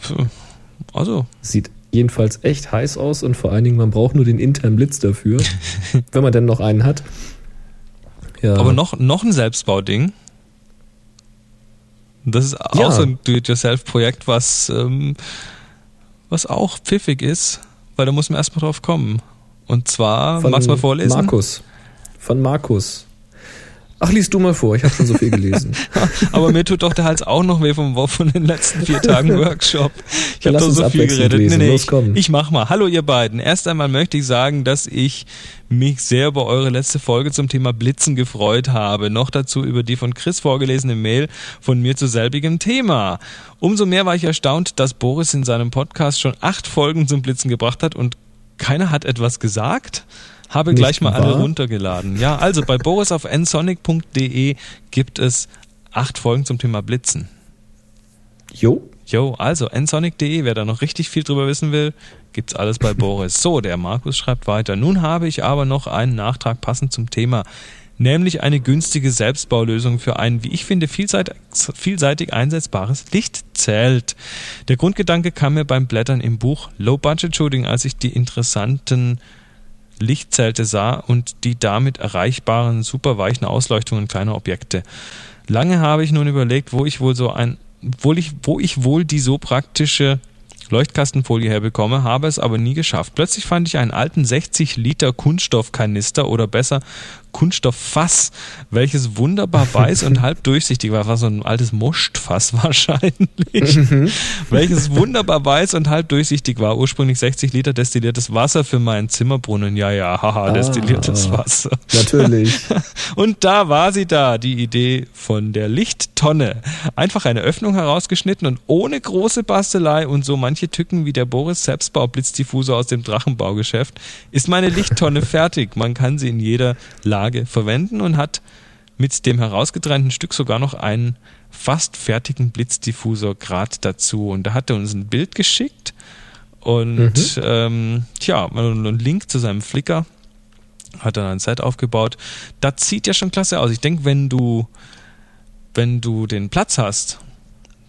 also. Sieht jedenfalls echt heiß aus und vor allen Dingen, man braucht nur den internen Blitz dafür, [LAUGHS] wenn man denn noch einen hat. Ja. Aber noch, noch ein Selbstbauding. Das ist auch ja. so ein Do-it-yourself-Projekt, was, ähm, was auch pfiffig ist, weil da muss man erstmal drauf kommen. Und zwar, Von magst du mal vorlesen? Markus. Von Markus. Ach, liest du mal vor, ich habe schon so viel gelesen. [LAUGHS] Aber mir tut doch der Hals auch noch weh vom, von den letzten vier Tagen Workshop. Ich habe doch so viel geredet. Lesen. Nee, nee, Los, komm. Ich, ich mach mal. Hallo ihr beiden. Erst einmal möchte ich sagen, dass ich mich sehr über eure letzte Folge zum Thema Blitzen gefreut habe. Noch dazu über die von Chris vorgelesene Mail von mir zu selbigem Thema. Umso mehr war ich erstaunt, dass Boris in seinem Podcast schon acht Folgen zum Blitzen gebracht hat und keiner hat etwas gesagt. Habe Nicht gleich mal wahr? alle runtergeladen. Ja, also bei boris auf nsonic.de gibt es acht Folgen zum Thema Blitzen. Jo. Jo, also nsonic.de, wer da noch richtig viel drüber wissen will, gibt's alles bei [LAUGHS] Boris. So, der Markus schreibt weiter. Nun habe ich aber noch einen Nachtrag passend zum Thema, nämlich eine günstige Selbstbaulösung für ein, wie ich finde, vielseitig, vielseitig einsetzbares Lichtzelt. Der Grundgedanke kam mir beim Blättern im Buch Low Budget Shooting, als ich die interessanten Lichtzelte sah und die damit erreichbaren super weichen Ausleuchtungen kleiner Objekte. Lange habe ich nun überlegt, wo ich wohl so ein, wo ich, wo ich wohl die so praktische Leuchtkastenfolie herbekomme, habe es aber nie geschafft. Plötzlich fand ich einen alten 60 Liter Kunststoffkanister oder besser Kunststofffass, welches wunderbar [LAUGHS] weiß und halb durchsichtig war. War so ein altes Mostfass [LAUGHS] wahrscheinlich. welches wunderbar weiß und halb durchsichtig war. Ursprünglich 60 Liter destilliertes Wasser für meinen Zimmerbrunnen. Ja, ja, haha, destilliertes Wasser. Natürlich. [LAUGHS] Und da war sie da, die Idee von der Lichttonne. Einfach eine Öffnung herausgeschnitten und ohne große Bastelei und so manche Tücken wie der Boris Selbstbau Blitzdiffuser aus dem Drachenbaugeschäft ist meine Lichttonne fertig. Man kann sie in jeder Lage verwenden und hat mit dem herausgetrennten Stück sogar noch einen fast fertigen Blitzdiffuser grad dazu. Und da hat er uns ein Bild geschickt und Mhm. ähm, und einen Link zu seinem Flickr hat dann ein Set aufgebaut. Das sieht ja schon klasse aus. Ich denke, wenn du, wenn du den Platz hast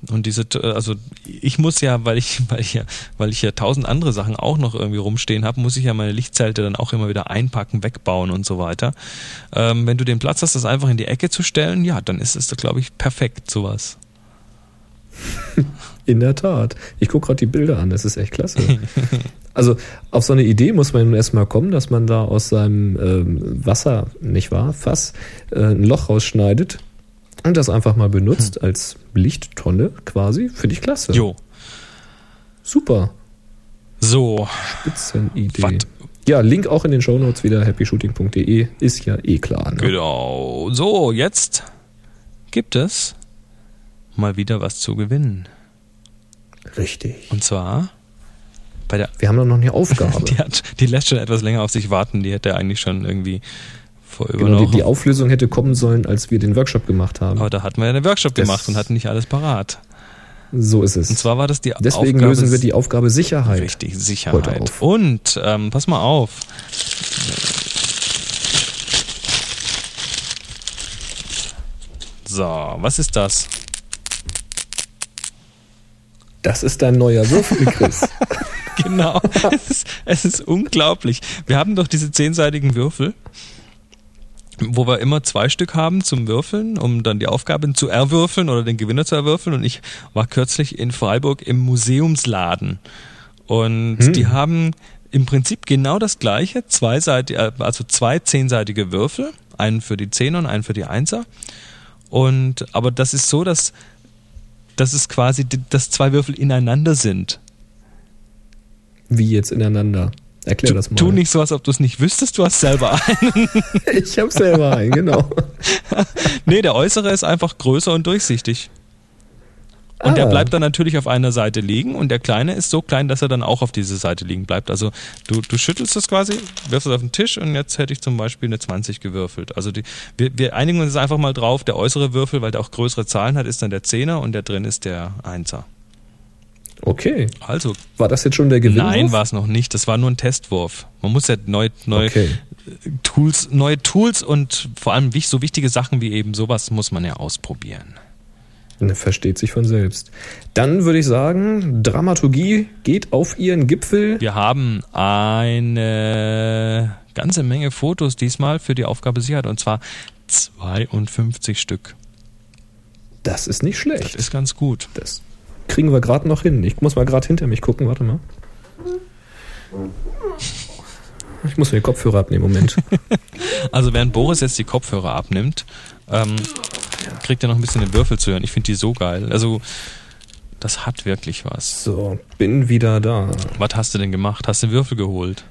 und diese, also ich muss ja, weil ich, [LAUGHS] weil ich ja, weil ich ja tausend andere Sachen auch noch irgendwie rumstehen habe, muss ich ja meine Lichtzelte dann auch immer wieder einpacken, wegbauen und so weiter. Ähm, wenn du den Platz hast, das einfach in die Ecke zu stellen, ja, dann ist es, glaube ich, perfekt sowas. [LAUGHS] In der Tat. Ich gucke gerade die Bilder an, das ist echt klasse. [LAUGHS] Also auf so eine Idee muss man nun erstmal kommen, dass man da aus seinem ähm, Wasser, nicht wahr, Fass, äh, ein Loch rausschneidet und das einfach mal benutzt als Lichttonne quasi. Finde ich klasse. Jo. Super. So. Spitzenidee. Wat? Ja, Link auch in den Shownotes wieder, happyshooting.de, ist ja eh klar. Ne? Genau. So, jetzt gibt es mal wieder was zu gewinnen. Richtig. Und zwar bei der Wir haben doch noch eine [LAUGHS] Aufgabe. Die, hat, die lässt schon etwas länger auf sich warten. Die hätte eigentlich schon irgendwie vor über genau, die, die Woche. Auflösung hätte kommen sollen, als wir den Workshop gemacht haben. Aber da hatten wir ja einen Workshop Das- gemacht und hatten nicht alles parat. So ist es. Und zwar war das die Deswegen Aufgabe lösen wir die Aufgabe Sicherheit. Richtig, Sicherheit. auf. Und ähm, pass mal auf. So, was ist das? Das ist dein neuer Würfel, Chris. [LAUGHS] Genau. es, ist, es ist unglaublich. Wir haben doch diese zehnseitigen Würfel, wo wir immer zwei Stück haben zum Würfeln, um dann die Aufgaben zu erwürfeln oder den Gewinner zu erwürfeln. Und ich war kürzlich in Freiburg im Museumsladen. Und Hm. die haben im Prinzip genau das gleiche, zweiseitige, also zwei zehnseitige Würfel, einen für die Zehner und einen für die Einser. Und aber das ist so, dass, dass es quasi, dass zwei Würfel ineinander sind. Wie jetzt ineinander. Erklär das mal. Tu nicht so, als ob du es nicht wüsstest, du hast selber einen. [LAUGHS] Ich hab selber einen, genau. [LAUGHS] nee, der äußere ist einfach größer und durchsichtig. Und der Ah. bleibt dann natürlich auf einer Seite liegen und der kleine ist so klein, dass er dann auch auf dieser Seite liegen bleibt. Also du, du schüttelst es quasi, wirfst es auf den Tisch und jetzt hätte ich zum Beispiel eine 20 gewürfelt. Also die, wir, wir einigen uns einfach mal drauf, der äußere Würfel, weil der auch größere Zahlen hat, ist dann der Zehner und der drin ist der Einser. Okay. Also, War das jetzt schon der Gewinn? nein, war es noch nicht. Das war nur ein Testwurf. Man muss ja neu, neu Okay. Tools, neue Tools und vor allem so wichtige Sachen wie eben sowas muss man ja ausprobieren. Ne, Versteht sich von selbst. Dann würde ich sagen, Dramaturgie geht auf ihren Gipfel. Wir haben eine ganze Menge Fotos diesmal für die Aufgabe Sicherheit und zwar 52 Stück. Das ist nicht Das schlecht. ist ganz gut. Das kriegen wir gerade noch hin. Ich muss mal gerade hinter mich gucken. Warte mal. Ich muss mir die Kopfhörer abnehmen. Moment. [LAUGHS] Also während Boris jetzt die Kopfhörer abnimmt, ähm, kriegt er noch ein bisschen den Würfel zu hören. Ich finde die so geil. Also das hat wirklich was. So, bin wieder da. Was hast du denn gemacht? Hast du den Würfel geholt?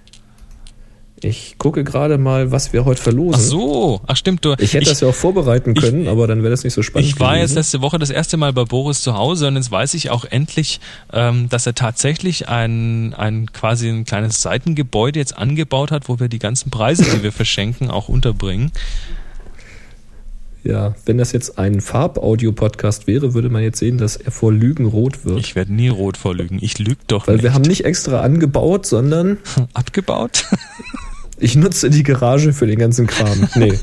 Ich gucke gerade mal, was wir heute verlosen. Ach so, ach stimmt. Du, Ich hätte das ja auch vorbereiten ich- können, aber dann wäre das nicht so spannend. Ich war jetzt gewesen. letzte Woche das erste Mal bei Boris zu Hause und jetzt weiß ich auch endlich, ähm, dass er tatsächlich ein, ein quasi ein kleines Seitengebäude jetzt angebaut hat, wo wir die ganzen Preise, die wir [LAUGHS] verschenken, auch unterbringen. Ja, wenn das jetzt ein Farbaudio-Podcast wäre, würde man jetzt sehen, dass er vor Lügen rot wird. Ich werde nie rot vorlügen. Ich lüge doch weil nicht. wir haben nicht extra angebaut, sondern [LAUGHS] abgebaut. [LAUGHS] ich nutze die Garage für den ganzen Kram. Nee,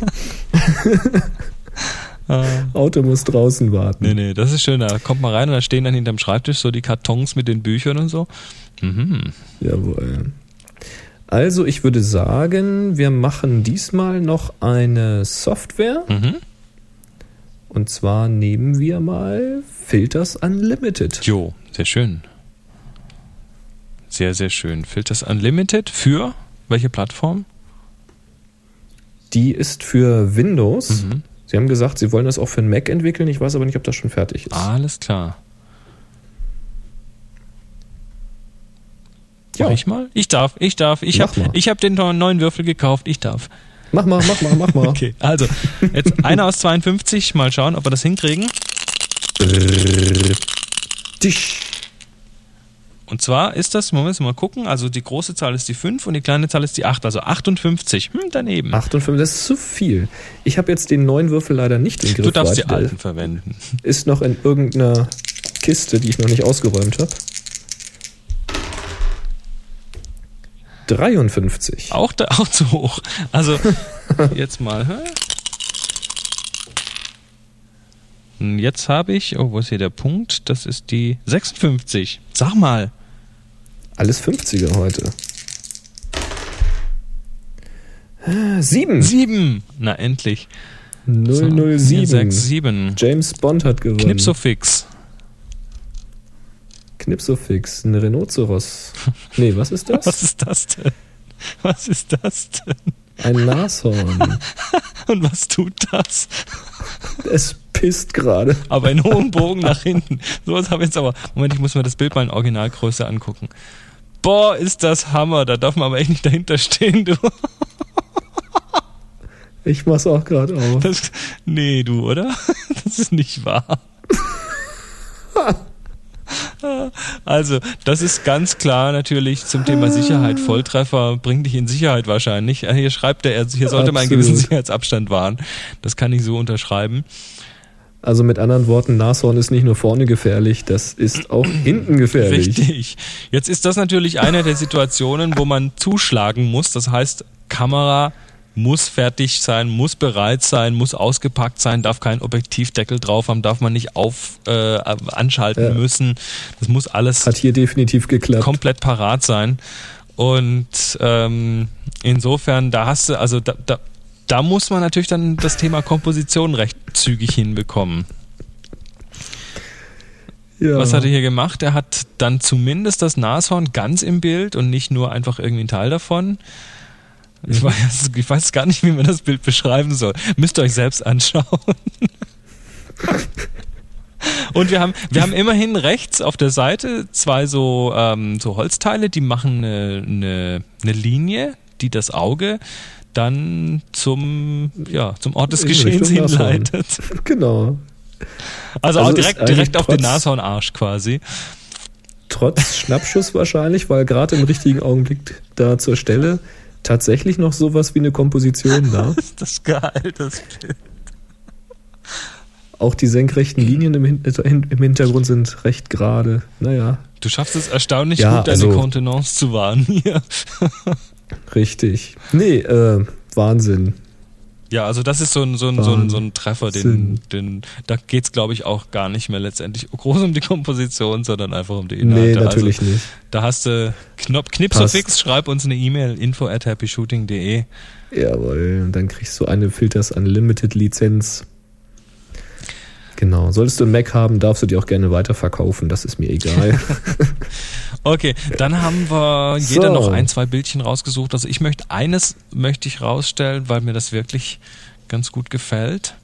[LAUGHS] Auto muss draußen warten. nee, nee, das ist schön. Da kommt man rein und da stehen dann hinterm Schreibtisch so die Kartons mit den Büchern und so. Mhm. Jawohl. Also, ich würde sagen, wir machen diesmal noch eine Software. Mhm. Und zwar nehmen wir mal Filters Unlimited. Jo, sehr schön. Sehr, sehr schön. Filters Unlimited für welche Plattform? Die ist für Windows. Mhm. Sie haben gesagt, Sie wollen das auch für einen Mac entwickeln. Ich weiß aber nicht, ob das schon fertig ist. Alles klar. Ja. Mach ich mal? Ich darf, ich darf. Ich habe hab den neuen Würfel gekauft. Ich darf. Mach mal, mach mal, mach mal. [LAUGHS] Okay, also jetzt einer aus 52. Mal schauen, ob wir das hinkriegen. Tisch. Und zwar ist das, Moment, mal gucken, also die große Zahl ist die 5 und die kleine Zahl ist die 8, also 58. Hm, daneben. 58, das ist zu viel. Ich habe jetzt den neuen Würfel leider nicht im Griff. du darfst die alten verwenden. Ist noch in irgendeiner Kiste, die ich noch nicht ausgeräumt habe. 53. Auch, da, [LAUGHS] auch zu hoch. Also [LAUGHS] jetzt mal. hä? Und Jetzt habe ich, oh, wo ist hier der Punkt? Das ist die 56. Sag mal. Alles 50er heute. Ah, 7. 7. Na endlich. So, 007. 6, 7. James Bond hat gewonnen. Knipsofix. Knipsofix. Ein Rhinoceros. Nee, was ist das? [LAUGHS] Was ist das denn? Was ist das denn? Ein Nashorn. [LAUGHS] Und was tut das? Es pisst gerade. Aber in hohem Bogen nach hinten. Sowas habe ich jetzt aber. Moment, ich muss mir das Bild mal in Originalgröße angucken. Boah, ist das Hammer. Da darf man aber echt nicht dahinter stehen, du. [LAUGHS] Ich mach's auch gerade auf. Das, nee, du, oder? Das ist nicht wahr. Also, das ist ganz klar natürlich zum Thema Sicherheit. Volltreffer bringt dich in Sicherheit wahrscheinlich. Äh, Hier schreibt er, hier sollte man einen gewissen. Sicherheitsabstand wahren. Das kann ich so unterschreiben. Also mit anderen Worten, Nashorn ist nicht nur vorne gefährlich, das ist auch [CLEARS THROAT] hinten gefährlich. Richtig. Jetzt ist das natürlich eine der Situationen, wo man zuschlagen muss. Das heißt, Kamera muss fertig sein, muss bereit sein, muss ausgepackt sein, darf kein Objektivdeckel drauf haben, darf man nicht auf äh, anschalten Ja. müssen. Das muss alles Hat hier definitiv geklappt. komplett parat sein. Und ähm, insofern, da hast du, also da, da, da muss man natürlich dann das Thema Komposition recht zügig hinbekommen. ja. Was hat er hier gemacht? Er hat dann zumindest das Nashorn ganz im Bild und nicht nur einfach irgendwie ein Teil davon. Ich weiß, ich weiß gar nicht, wie man das Bild beschreiben soll. Müsst ihr euch selbst anschauen. Und wir haben, wir haben immerhin rechts auf der Seite zwei so, ähm, so Holzteile, die machen eine, eine, eine Linie, die das Auge dann zum, ja, zum Ort des In Geschehens Richtung Nashorn. hinleitet. Genau. Also, Also auch direkt, direkt auf den Nashornarsch quasi. Trotz Schnappschuss wahrscheinlich, weil gerade im richtigen Augenblick da zur Stelle tatsächlich noch sowas wie eine Komposition da. [LAUGHS] Ist das geil, das Bild. Auch die senkrechten Linien im, Hin im Hintergrund sind recht gerade. Naja, Du schaffst es erstaunlich Ja, gut, deine also- Kontenance zu wahren hier. [LAUGHS] Richtig. Nee, äh, Wahnsinn. Ja, also das ist so ein, so ein, so ein, so ein Treffer, den, den, da geht's glaube ich, auch gar nicht mehr letztendlich groß um die Komposition, sondern einfach um die Inhalte. Nee, natürlich also, nicht. Da hast du Knopf, Knips Passt. fix, schreib uns eine E-Mail, info at happyshooting.de. Jawohl, und dann kriegst du eine Filters Unlimited Lizenz. Genau. Solltest du einen Mac haben, darfst du die auch gerne weiterverkaufen, das ist mir egal. [LAUGHS] Okay, dann haben wir jeder So. noch ein, zwei Bildchen rausgesucht. Also ich möchte eines möchte ich rausstellen, weil mir das wirklich ganz gut gefällt.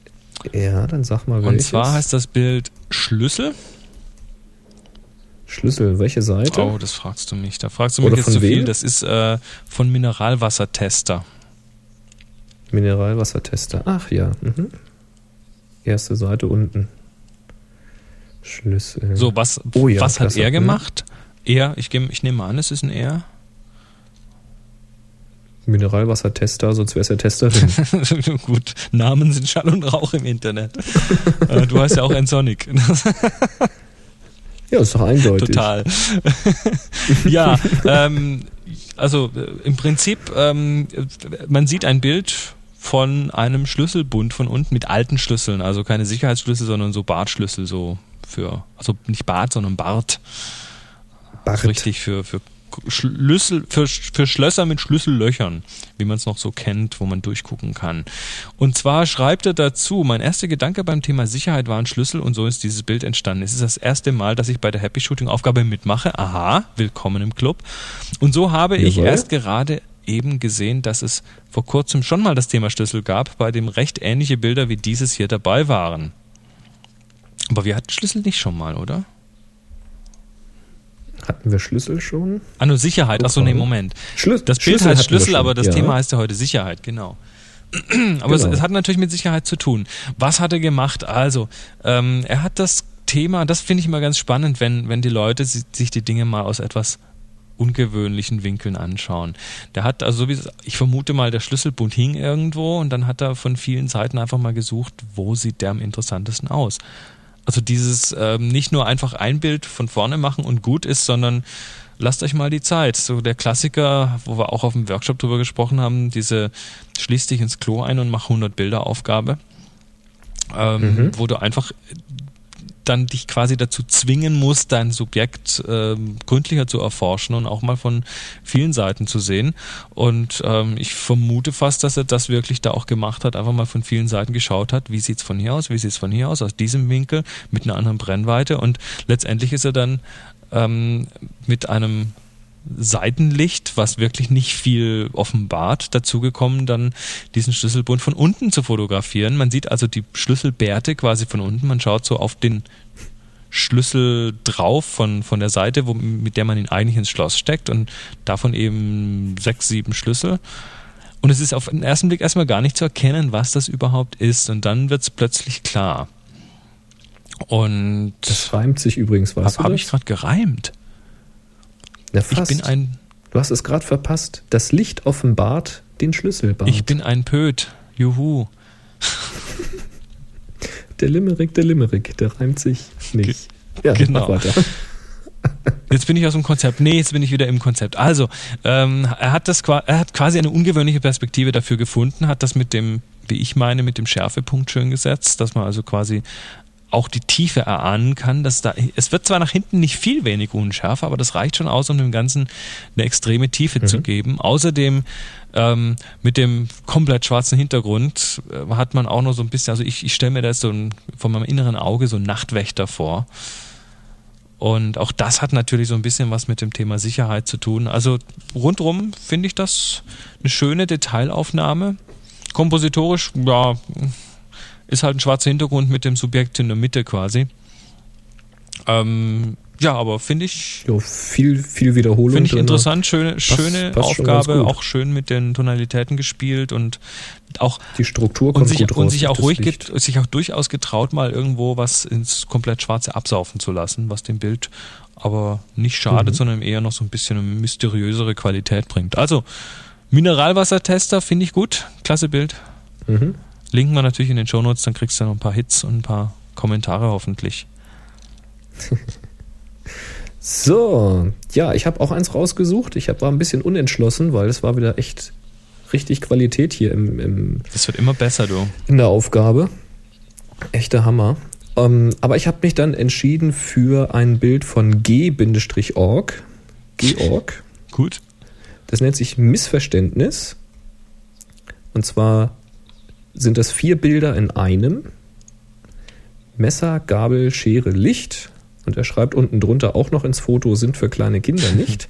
ja, dann sag mal Und welches. zwar heißt das Bild Schlüssel. Schlüssel, welche Seite? Oh, das fragst du mich. Da fragst du mich Oder jetzt zu viel. wem? Das ist äh, von Mineralwassertester. Mineralwassertester. Ach ja. Mhm. Erste Seite unten. Schlüssel. So, was, Oh ja, was hat er Mhm. gemacht? Er, ich, ich nehme an, es ist ein Er. Mineralwassertester, sonst wäre es ja Testerin. [LAUGHS] Gut, Namen sind Schall und Rauch im Internet. äh, du heißt ja auch Ensonic. ja, ist doch eindeutig. Total. [LAUGHS] ja, ähm, also äh, im Prinzip, ähm, man sieht ein Bild von einem Schlüsselbund von unten mit alten Schlüsseln, also keine Sicherheitsschlüssel, sondern so Bartschlüssel, so für, also nicht Bart, sondern Bart. Bart. Richtig für, für Schlüssel, für, für Schlösser mit Schlüssellöchern, wie man es noch so kennt, wo man durchgucken kann. Und zwar schreibt er dazu, mein erster Gedanke beim Thema Sicherheit war ein Schlüssel und so ist dieses Bild entstanden. Es ist das erste Mal, dass ich bei der Happy Shooting Aufgabe mitmache. Aha, willkommen im Club. Und so habe ich Jawohl. erst gerade eben gesehen, dass es vor kurzem schon mal das Thema Schlüssel gab, bei dem recht ähnliche Bilder wie dieses hier dabei waren. Aber wir hatten Schlüssel nicht schon mal, oder? Hatten wir Schlüssel schon? Ah, nur Sicherheit. Achso, nee. Moment. Schlüssel. Das Bild Schlüssel heißt Schlüssel, aber das ja. Thema heißt ja heute Sicherheit, genau. [CLEARS THROAT] aber es, Genau. es hat natürlich mit Sicherheit zu tun. Was hat er gemacht? Also, ähm, er hat das Thema, das finde ich immer ganz spannend, wenn, wenn die Leute si- sich die Dinge mal aus etwas ungewöhnlichen Winkeln anschauen. Der hat also, so wie es- ich vermute mal, der Schlüsselbund hing irgendwo und dann hat er von vielen Seiten einfach mal gesucht, wo sieht der am interessantesten aus. Also dieses ähm, nicht nur einfach ein Bild von vorne machen und gut ist, sondern lasst euch mal die Zeit. So der Klassiker, wo wir auch auf dem Workshop drüber gesprochen haben, diese schließ dich ins Klo ein und mach 100 Bilder Aufgabe, ähm, Mhm. wo du einfach dann dich quasi dazu zwingen musst, dein Subjekt ähm, gründlicher zu erforschen und auch mal von vielen Seiten zu sehen. Und ähm, ich vermute fast, dass er das wirklich da auch gemacht hat, einfach mal von vielen Seiten geschaut hat, wie sieht's von hier aus, wie sieht's von hier aus, aus diesem Winkel, mit einer anderen Brennweite. Und letztendlich ist er dann ähm, mit einem Seitenlicht, was wirklich nicht viel offenbart, dazugekommen, dann diesen Schlüsselbund von unten zu fotografieren. Man sieht also die Schlüsselbärte quasi von unten. Man schaut so auf den Schlüssel drauf von, von der Seite, wo, mit der man ihn eigentlich ins Schloss steckt und davon eben sechs, sieben Schlüssel. Und es ist auf den ersten Blick erstmal gar nicht zu erkennen, was das überhaupt ist. Und dann wird es plötzlich klar. Und Das reimt sich übrigens, weißt habe hab ich gerade gereimt. Na, Ich fast. bin ein du hast es gerade verpasst. Das Licht offenbart den Schlüsselbart. Ich bin ein Pöt. Juhu. [LAUGHS] der Limerick, der Limerick. Der reimt sich nicht. Ja, genau. weiter. [LAUGHS] Jetzt bin ich aus dem Konzept. Nee, jetzt bin ich wieder im Konzept. Also, ähm, er hat das er hat quasi eine ungewöhnliche Perspektive dafür gefunden, hat das mit dem, wie ich meine, mit dem Schärfepunkt schön gesetzt, dass man also quasi auch die Tiefe erahnen kann, dass da es wird zwar nach hinten nicht viel wenig unschärfer, aber das reicht schon aus, um dem Ganzen eine extreme Tiefe zu geben. Außerdem ähm, mit dem komplett schwarzen Hintergrund äh, hat man auch noch so ein bisschen, also ich, ich stelle mir da jetzt so ein, von meinem inneren Auge so einen Nachtwächter vor. Und auch das hat natürlich so ein bisschen was mit dem Thema Sicherheit zu tun. Also rundrum finde ich das eine schöne Detailaufnahme. Kompositorisch, ja, ist halt ein schwarzer Hintergrund mit dem Subjekt in der Mitte quasi. Ähm, ja, aber finde ich, Jo, viel, viel Wiederholung. finde ich drin. interessant, schöne, schöne passt schon ganz Aufgabe, auch schön mit den Tonalitäten gespielt und auch Die Struktur und kommt sich, gut und raus. sich durch auch ruhig Licht. sich auch durchaus getraut, mal irgendwo was ins komplett Schwarze absaufen zu lassen, was dem Bild aber nicht schadet, Mhm. sondern eher noch so ein bisschen eine mysteriösere Qualität bringt. Also Mineralwassertester finde ich gut, klasse Bild. Mhm. Linken wir natürlich in den Shownotes, dann kriegst du noch ein paar Hits und ein paar Kommentare hoffentlich. [LAUGHS] So, ja, ich habe auch eins rausgesucht. Ich hab, war ein bisschen unentschlossen, weil es war wieder echt richtig Qualität hier im, im Das wird immer besser, du. in der Aufgabe. Echter Hammer. Ähm, aber ich habe mich dann entschieden für ein Bild von G-Org. Georg. [LAUGHS] Gut. Das nennt sich Missverständnis. Und zwar sind das vier Bilder in einem. Messer, Gabel, Schere, Licht. Und er schreibt unten drunter auch noch ins Foto, sind für kleine Kinder [LAUGHS] nicht.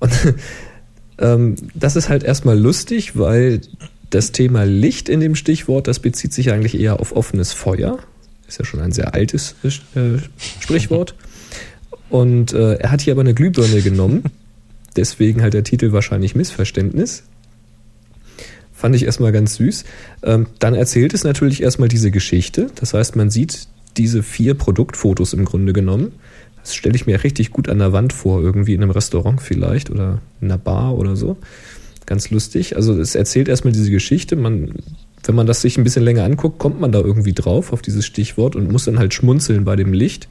Und ähm, das ist halt erstmal lustig, weil das Thema Licht in dem Stichwort, das bezieht sich eigentlich eher auf offenes Feuer. Ist ja schon ein sehr altes äh, Sprichwort. Und äh, er hat hier aber eine Glühbirne genommen. [LAUGHS] Deswegen halt der Titel wahrscheinlich Missverständnis. Fand ich erstmal ganz süß. Ähm, dann erzählt es natürlich erstmal diese Geschichte. Das heißt, man sieht diese vier Produktfotos im Grunde genommen. Das stelle ich mir richtig gut an der Wand vor, irgendwie in einem Restaurant vielleicht oder in einer Bar oder so. Ganz lustig. Also es erzählt erstmal diese Geschichte. Man, wenn man das sich ein bisschen länger anguckt, kommt man da irgendwie drauf auf dieses Stichwort und muss dann halt schmunzeln bei dem Licht.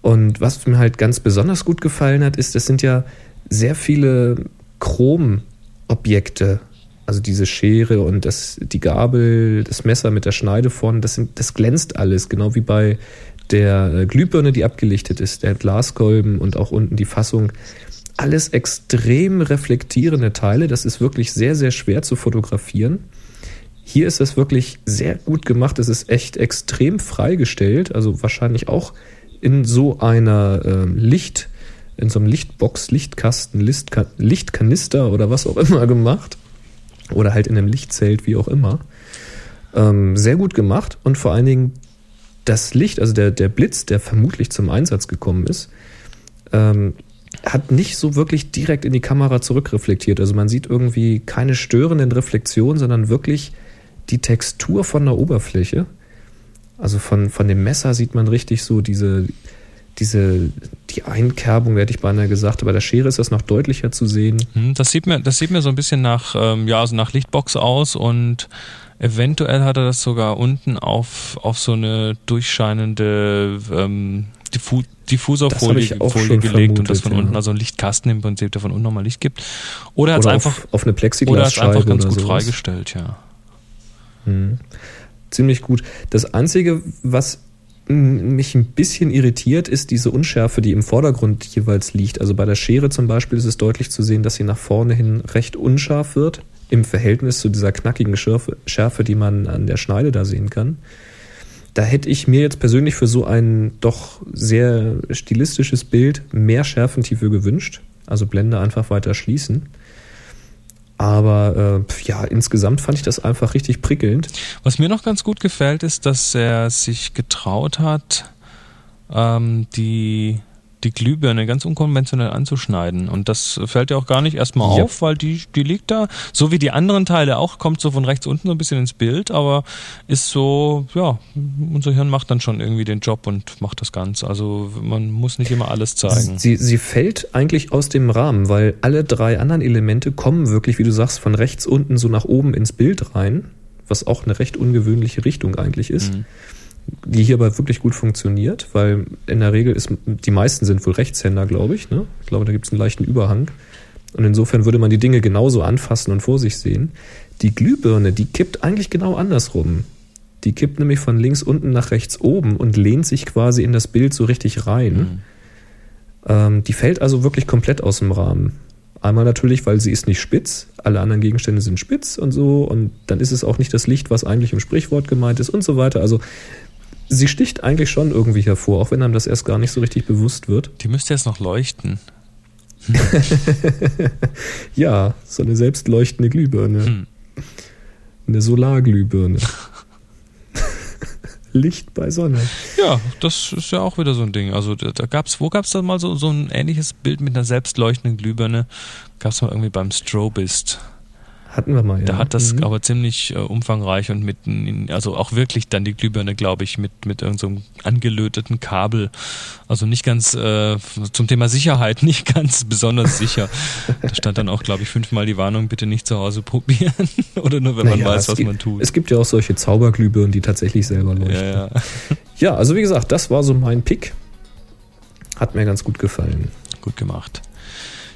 Und was mir halt ganz besonders gut gefallen hat, ist, das sind ja sehr viele Chromobjekte. Also diese Schere und das, die Gabel, das Messer mit der Schneide vorne, das, sind, das glänzt alles, genau wie bei der äh, Glühbirne, die abgelichtet ist, der Glaskolben und auch unten die Fassung. Alles extrem reflektierende Teile. Das ist wirklich sehr, sehr schwer zu fotografieren. Hier ist das wirklich sehr gut gemacht. Es ist echt extrem freigestellt. Also wahrscheinlich auch in so einer äh, Licht, in so einem Lichtbox, Lichtkasten, Lichtka Lichtkanister oder was auch immer [LAUGHS] gemacht. Oder halt in einem Lichtzelt, wie auch immer. Ähm, sehr gut gemacht und vor allen Dingen das Licht, also der, der Blitz, der vermutlich zum Einsatz gekommen ist, ähm, hat nicht so wirklich direkt in die Kamera zurückreflektiert. Also man sieht irgendwie keine störenden Reflexionen, sondern wirklich die Textur von der Oberfläche. Also von, von dem Messer sieht man richtig so diese, diese, die Einkerbung, hätte ich beinahe gesagt. Aber der Schere ist das noch deutlicher zu sehen. Hm, Das sieht mir, das sieht mir so ein bisschen nach, ähm, ja, also nach Lichtbox aus und eventuell hat er das sogar unten auf, auf so eine durchscheinende ähm, Diffu auch Folie gelegt und das vermutet, von ja. unten, also ein Lichtkasten im Prinzip, der von unten nochmal Licht gibt. Oder hat es Oder einfach, auf, auf eine oder Plexiglasscheibe einfach ganz oder gut sowas. freigestellt, ja. Mhm. Ziemlich gut. Das Einzige, was mich ein bisschen irritiert, ist diese Unschärfe, die im Vordergrund jeweils liegt. Also bei der Schere zum Beispiel ist es deutlich zu sehen, dass sie nach vorne hin recht unscharf wird, im Verhältnis zu dieser knackigen Schärfe, Schärfe die man an der Schneide da sehen kann. Da hätte ich mir jetzt persönlich für so ein doch sehr stilistisches Bild mehr Schärfentiefe gewünscht. Also Blende einfach weiter schließen. Aber äh, ja, insgesamt fand ich das einfach richtig prickelnd. Was mir noch ganz gut gefällt, ist, dass er sich getraut hat, ähm, die, die Glühbirne ganz unkonventionell anzuschneiden. Und das fällt ja auch gar nicht erstmal Ja. auf, weil die, die liegt da, so wie die anderen Teile auch, kommt so von rechts unten so ein bisschen ins Bild, aber ist so, ja, unser Hirn macht dann schon irgendwie den Job und macht das Ganze. Also man muss nicht immer alles zeigen. Sie, sie fällt eigentlich aus dem Rahmen, weil alle drei anderen Elemente kommen wirklich, wie du sagst, von rechts unten so nach oben ins Bild rein, was auch eine recht ungewöhnliche Richtung eigentlich ist, Mhm. Die hier aber wirklich gut funktioniert, weil in der Regel ist, die meisten sind wohl Rechtshänder, glaube ich. Ne? Ich glaube, da gibt es einen leichten Überhang. Und insofern würde man die Dinge genauso anfassen und vor sich sehen. Die Glühbirne, die kippt eigentlich genau andersrum. Die kippt nämlich von links unten nach rechts oben und lehnt sich quasi in das Bild so richtig rein. Mhm. Ähm, die fällt also wirklich komplett aus dem Rahmen. Einmal natürlich, weil sie ist nicht spitz, alle anderen Gegenstände sind spitz und so und dann ist es auch nicht das Licht, was eigentlich im Sprichwort gemeint ist und so weiter. Also sie sticht eigentlich schon irgendwie hervor, auch wenn einem das erst gar nicht so richtig bewusst wird. Die müsste jetzt noch leuchten. [LAUGHS] Ja, so eine selbstleuchtende Glühbirne. Hm. Eine Solarglühbirne. [LAUGHS] Licht bei Sonne. Ja, das ist ja auch wieder so ein Ding. Also da, da gab's, wo gab's da mal so, so ein ähnliches Bild mit einer selbstleuchtenden Glühbirne? Gab's mal irgendwie beim Strobist. Hatten wir mal, ja. Da hat das Mhm. aber ziemlich äh, umfangreich und mit, also auch wirklich dann die Glühbirne, glaube ich, mit, mit irgendeinem so angelöteten Kabel. Also nicht ganz, äh, zum Thema Sicherheit, [LAUGHS] nicht ganz besonders sicher. da stand dann auch, glaube ich, fünfmal die Warnung, bitte nicht zu Hause probieren. [LAUGHS] Oder nur, wenn man Naja, weiß, es was gibt, man tut. Es gibt ja auch solche Zauberglühbirnen, die tatsächlich selber leuchten. ja, ja. Ja, also wie gesagt, das war so mein Pick. Hat mir ganz gut gefallen. Gut gemacht.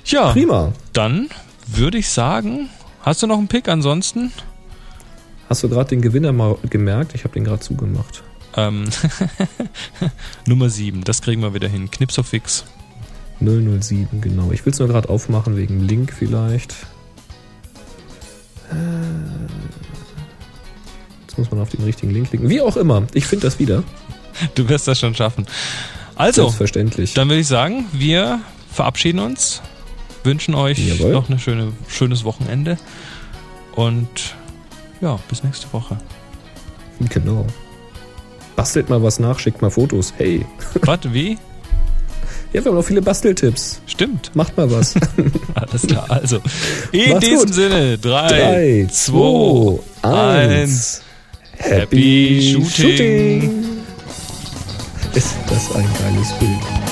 Ja, Prima. dann würde ich sagen, hast du noch einen Pick ansonsten? Hast du gerade den Gewinner mal gemerkt? Ich habe den gerade zugemacht. Ähm, [LAUGHS] Nummer 7, das kriegen wir wieder hin. Knipsofix. 007, genau. Ich will es nur gerade aufmachen wegen Link vielleicht. Äh, Jetzt muss man auf den richtigen Link klicken. Wie auch immer, ich finde das wieder. Du wirst das schon schaffen. Also, Selbstverständlich. dann würde ich sagen, wir verabschieden uns, wünschen euch Jawohl. noch ein schöne, schönes Wochenende und ja, bis nächste Woche. Genau. Bastelt mal was nach, schickt mal Fotos. Hey. [LAUGHS] Was, wie? Ja, wir haben noch viele Basteltipps. Stimmt. Macht mal was. [LAUGHS] Alles klar. Also, in Macht's diesem gut. Sinne, 3, Drei, 2, zwei, 1. eins. Happy Shooting. Ist das ein geiles Bild.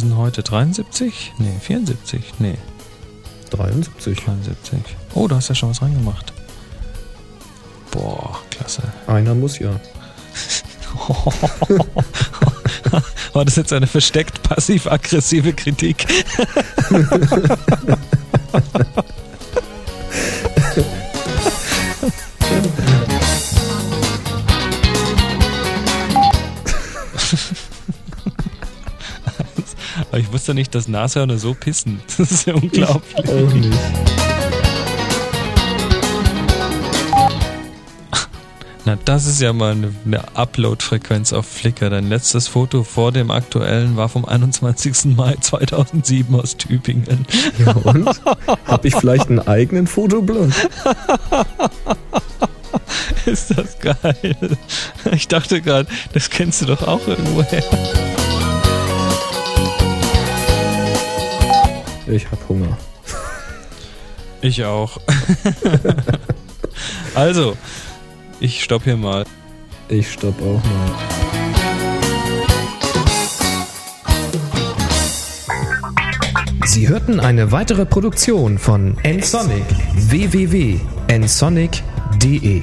Ist denn heute? 73? Nee, 74? Nee, 73. 73. Oh, du hast ja schon was reingemacht. Boah, klasse. Einer muss ja. [LAUGHS] War das jetzt eine versteckt passiv-aggressive Kritik? [LAUGHS] Aber ich wusste nicht, dass Nashörner so pissen. [LAUGHS] Das ist ja unglaublich. Auch nicht. Na, das ist ja mal eine, eine Upload-Frequenz auf Flickr. Dein letztes Foto vor dem aktuellen war vom 21. Mai 2007 aus Tübingen. Ja, und? Hab ich vielleicht einen eigenen Fotoblog? [LAUGHS] Ist das geil. Ich dachte gerade, das kennst du doch auch irgendwoher. Ich hab Hunger. Ich auch. [LAUGHS] also, ich stopp hier mal. Ich stopp auch mal. Sie hörten eine weitere Produktion von nsonic www.nsonic.de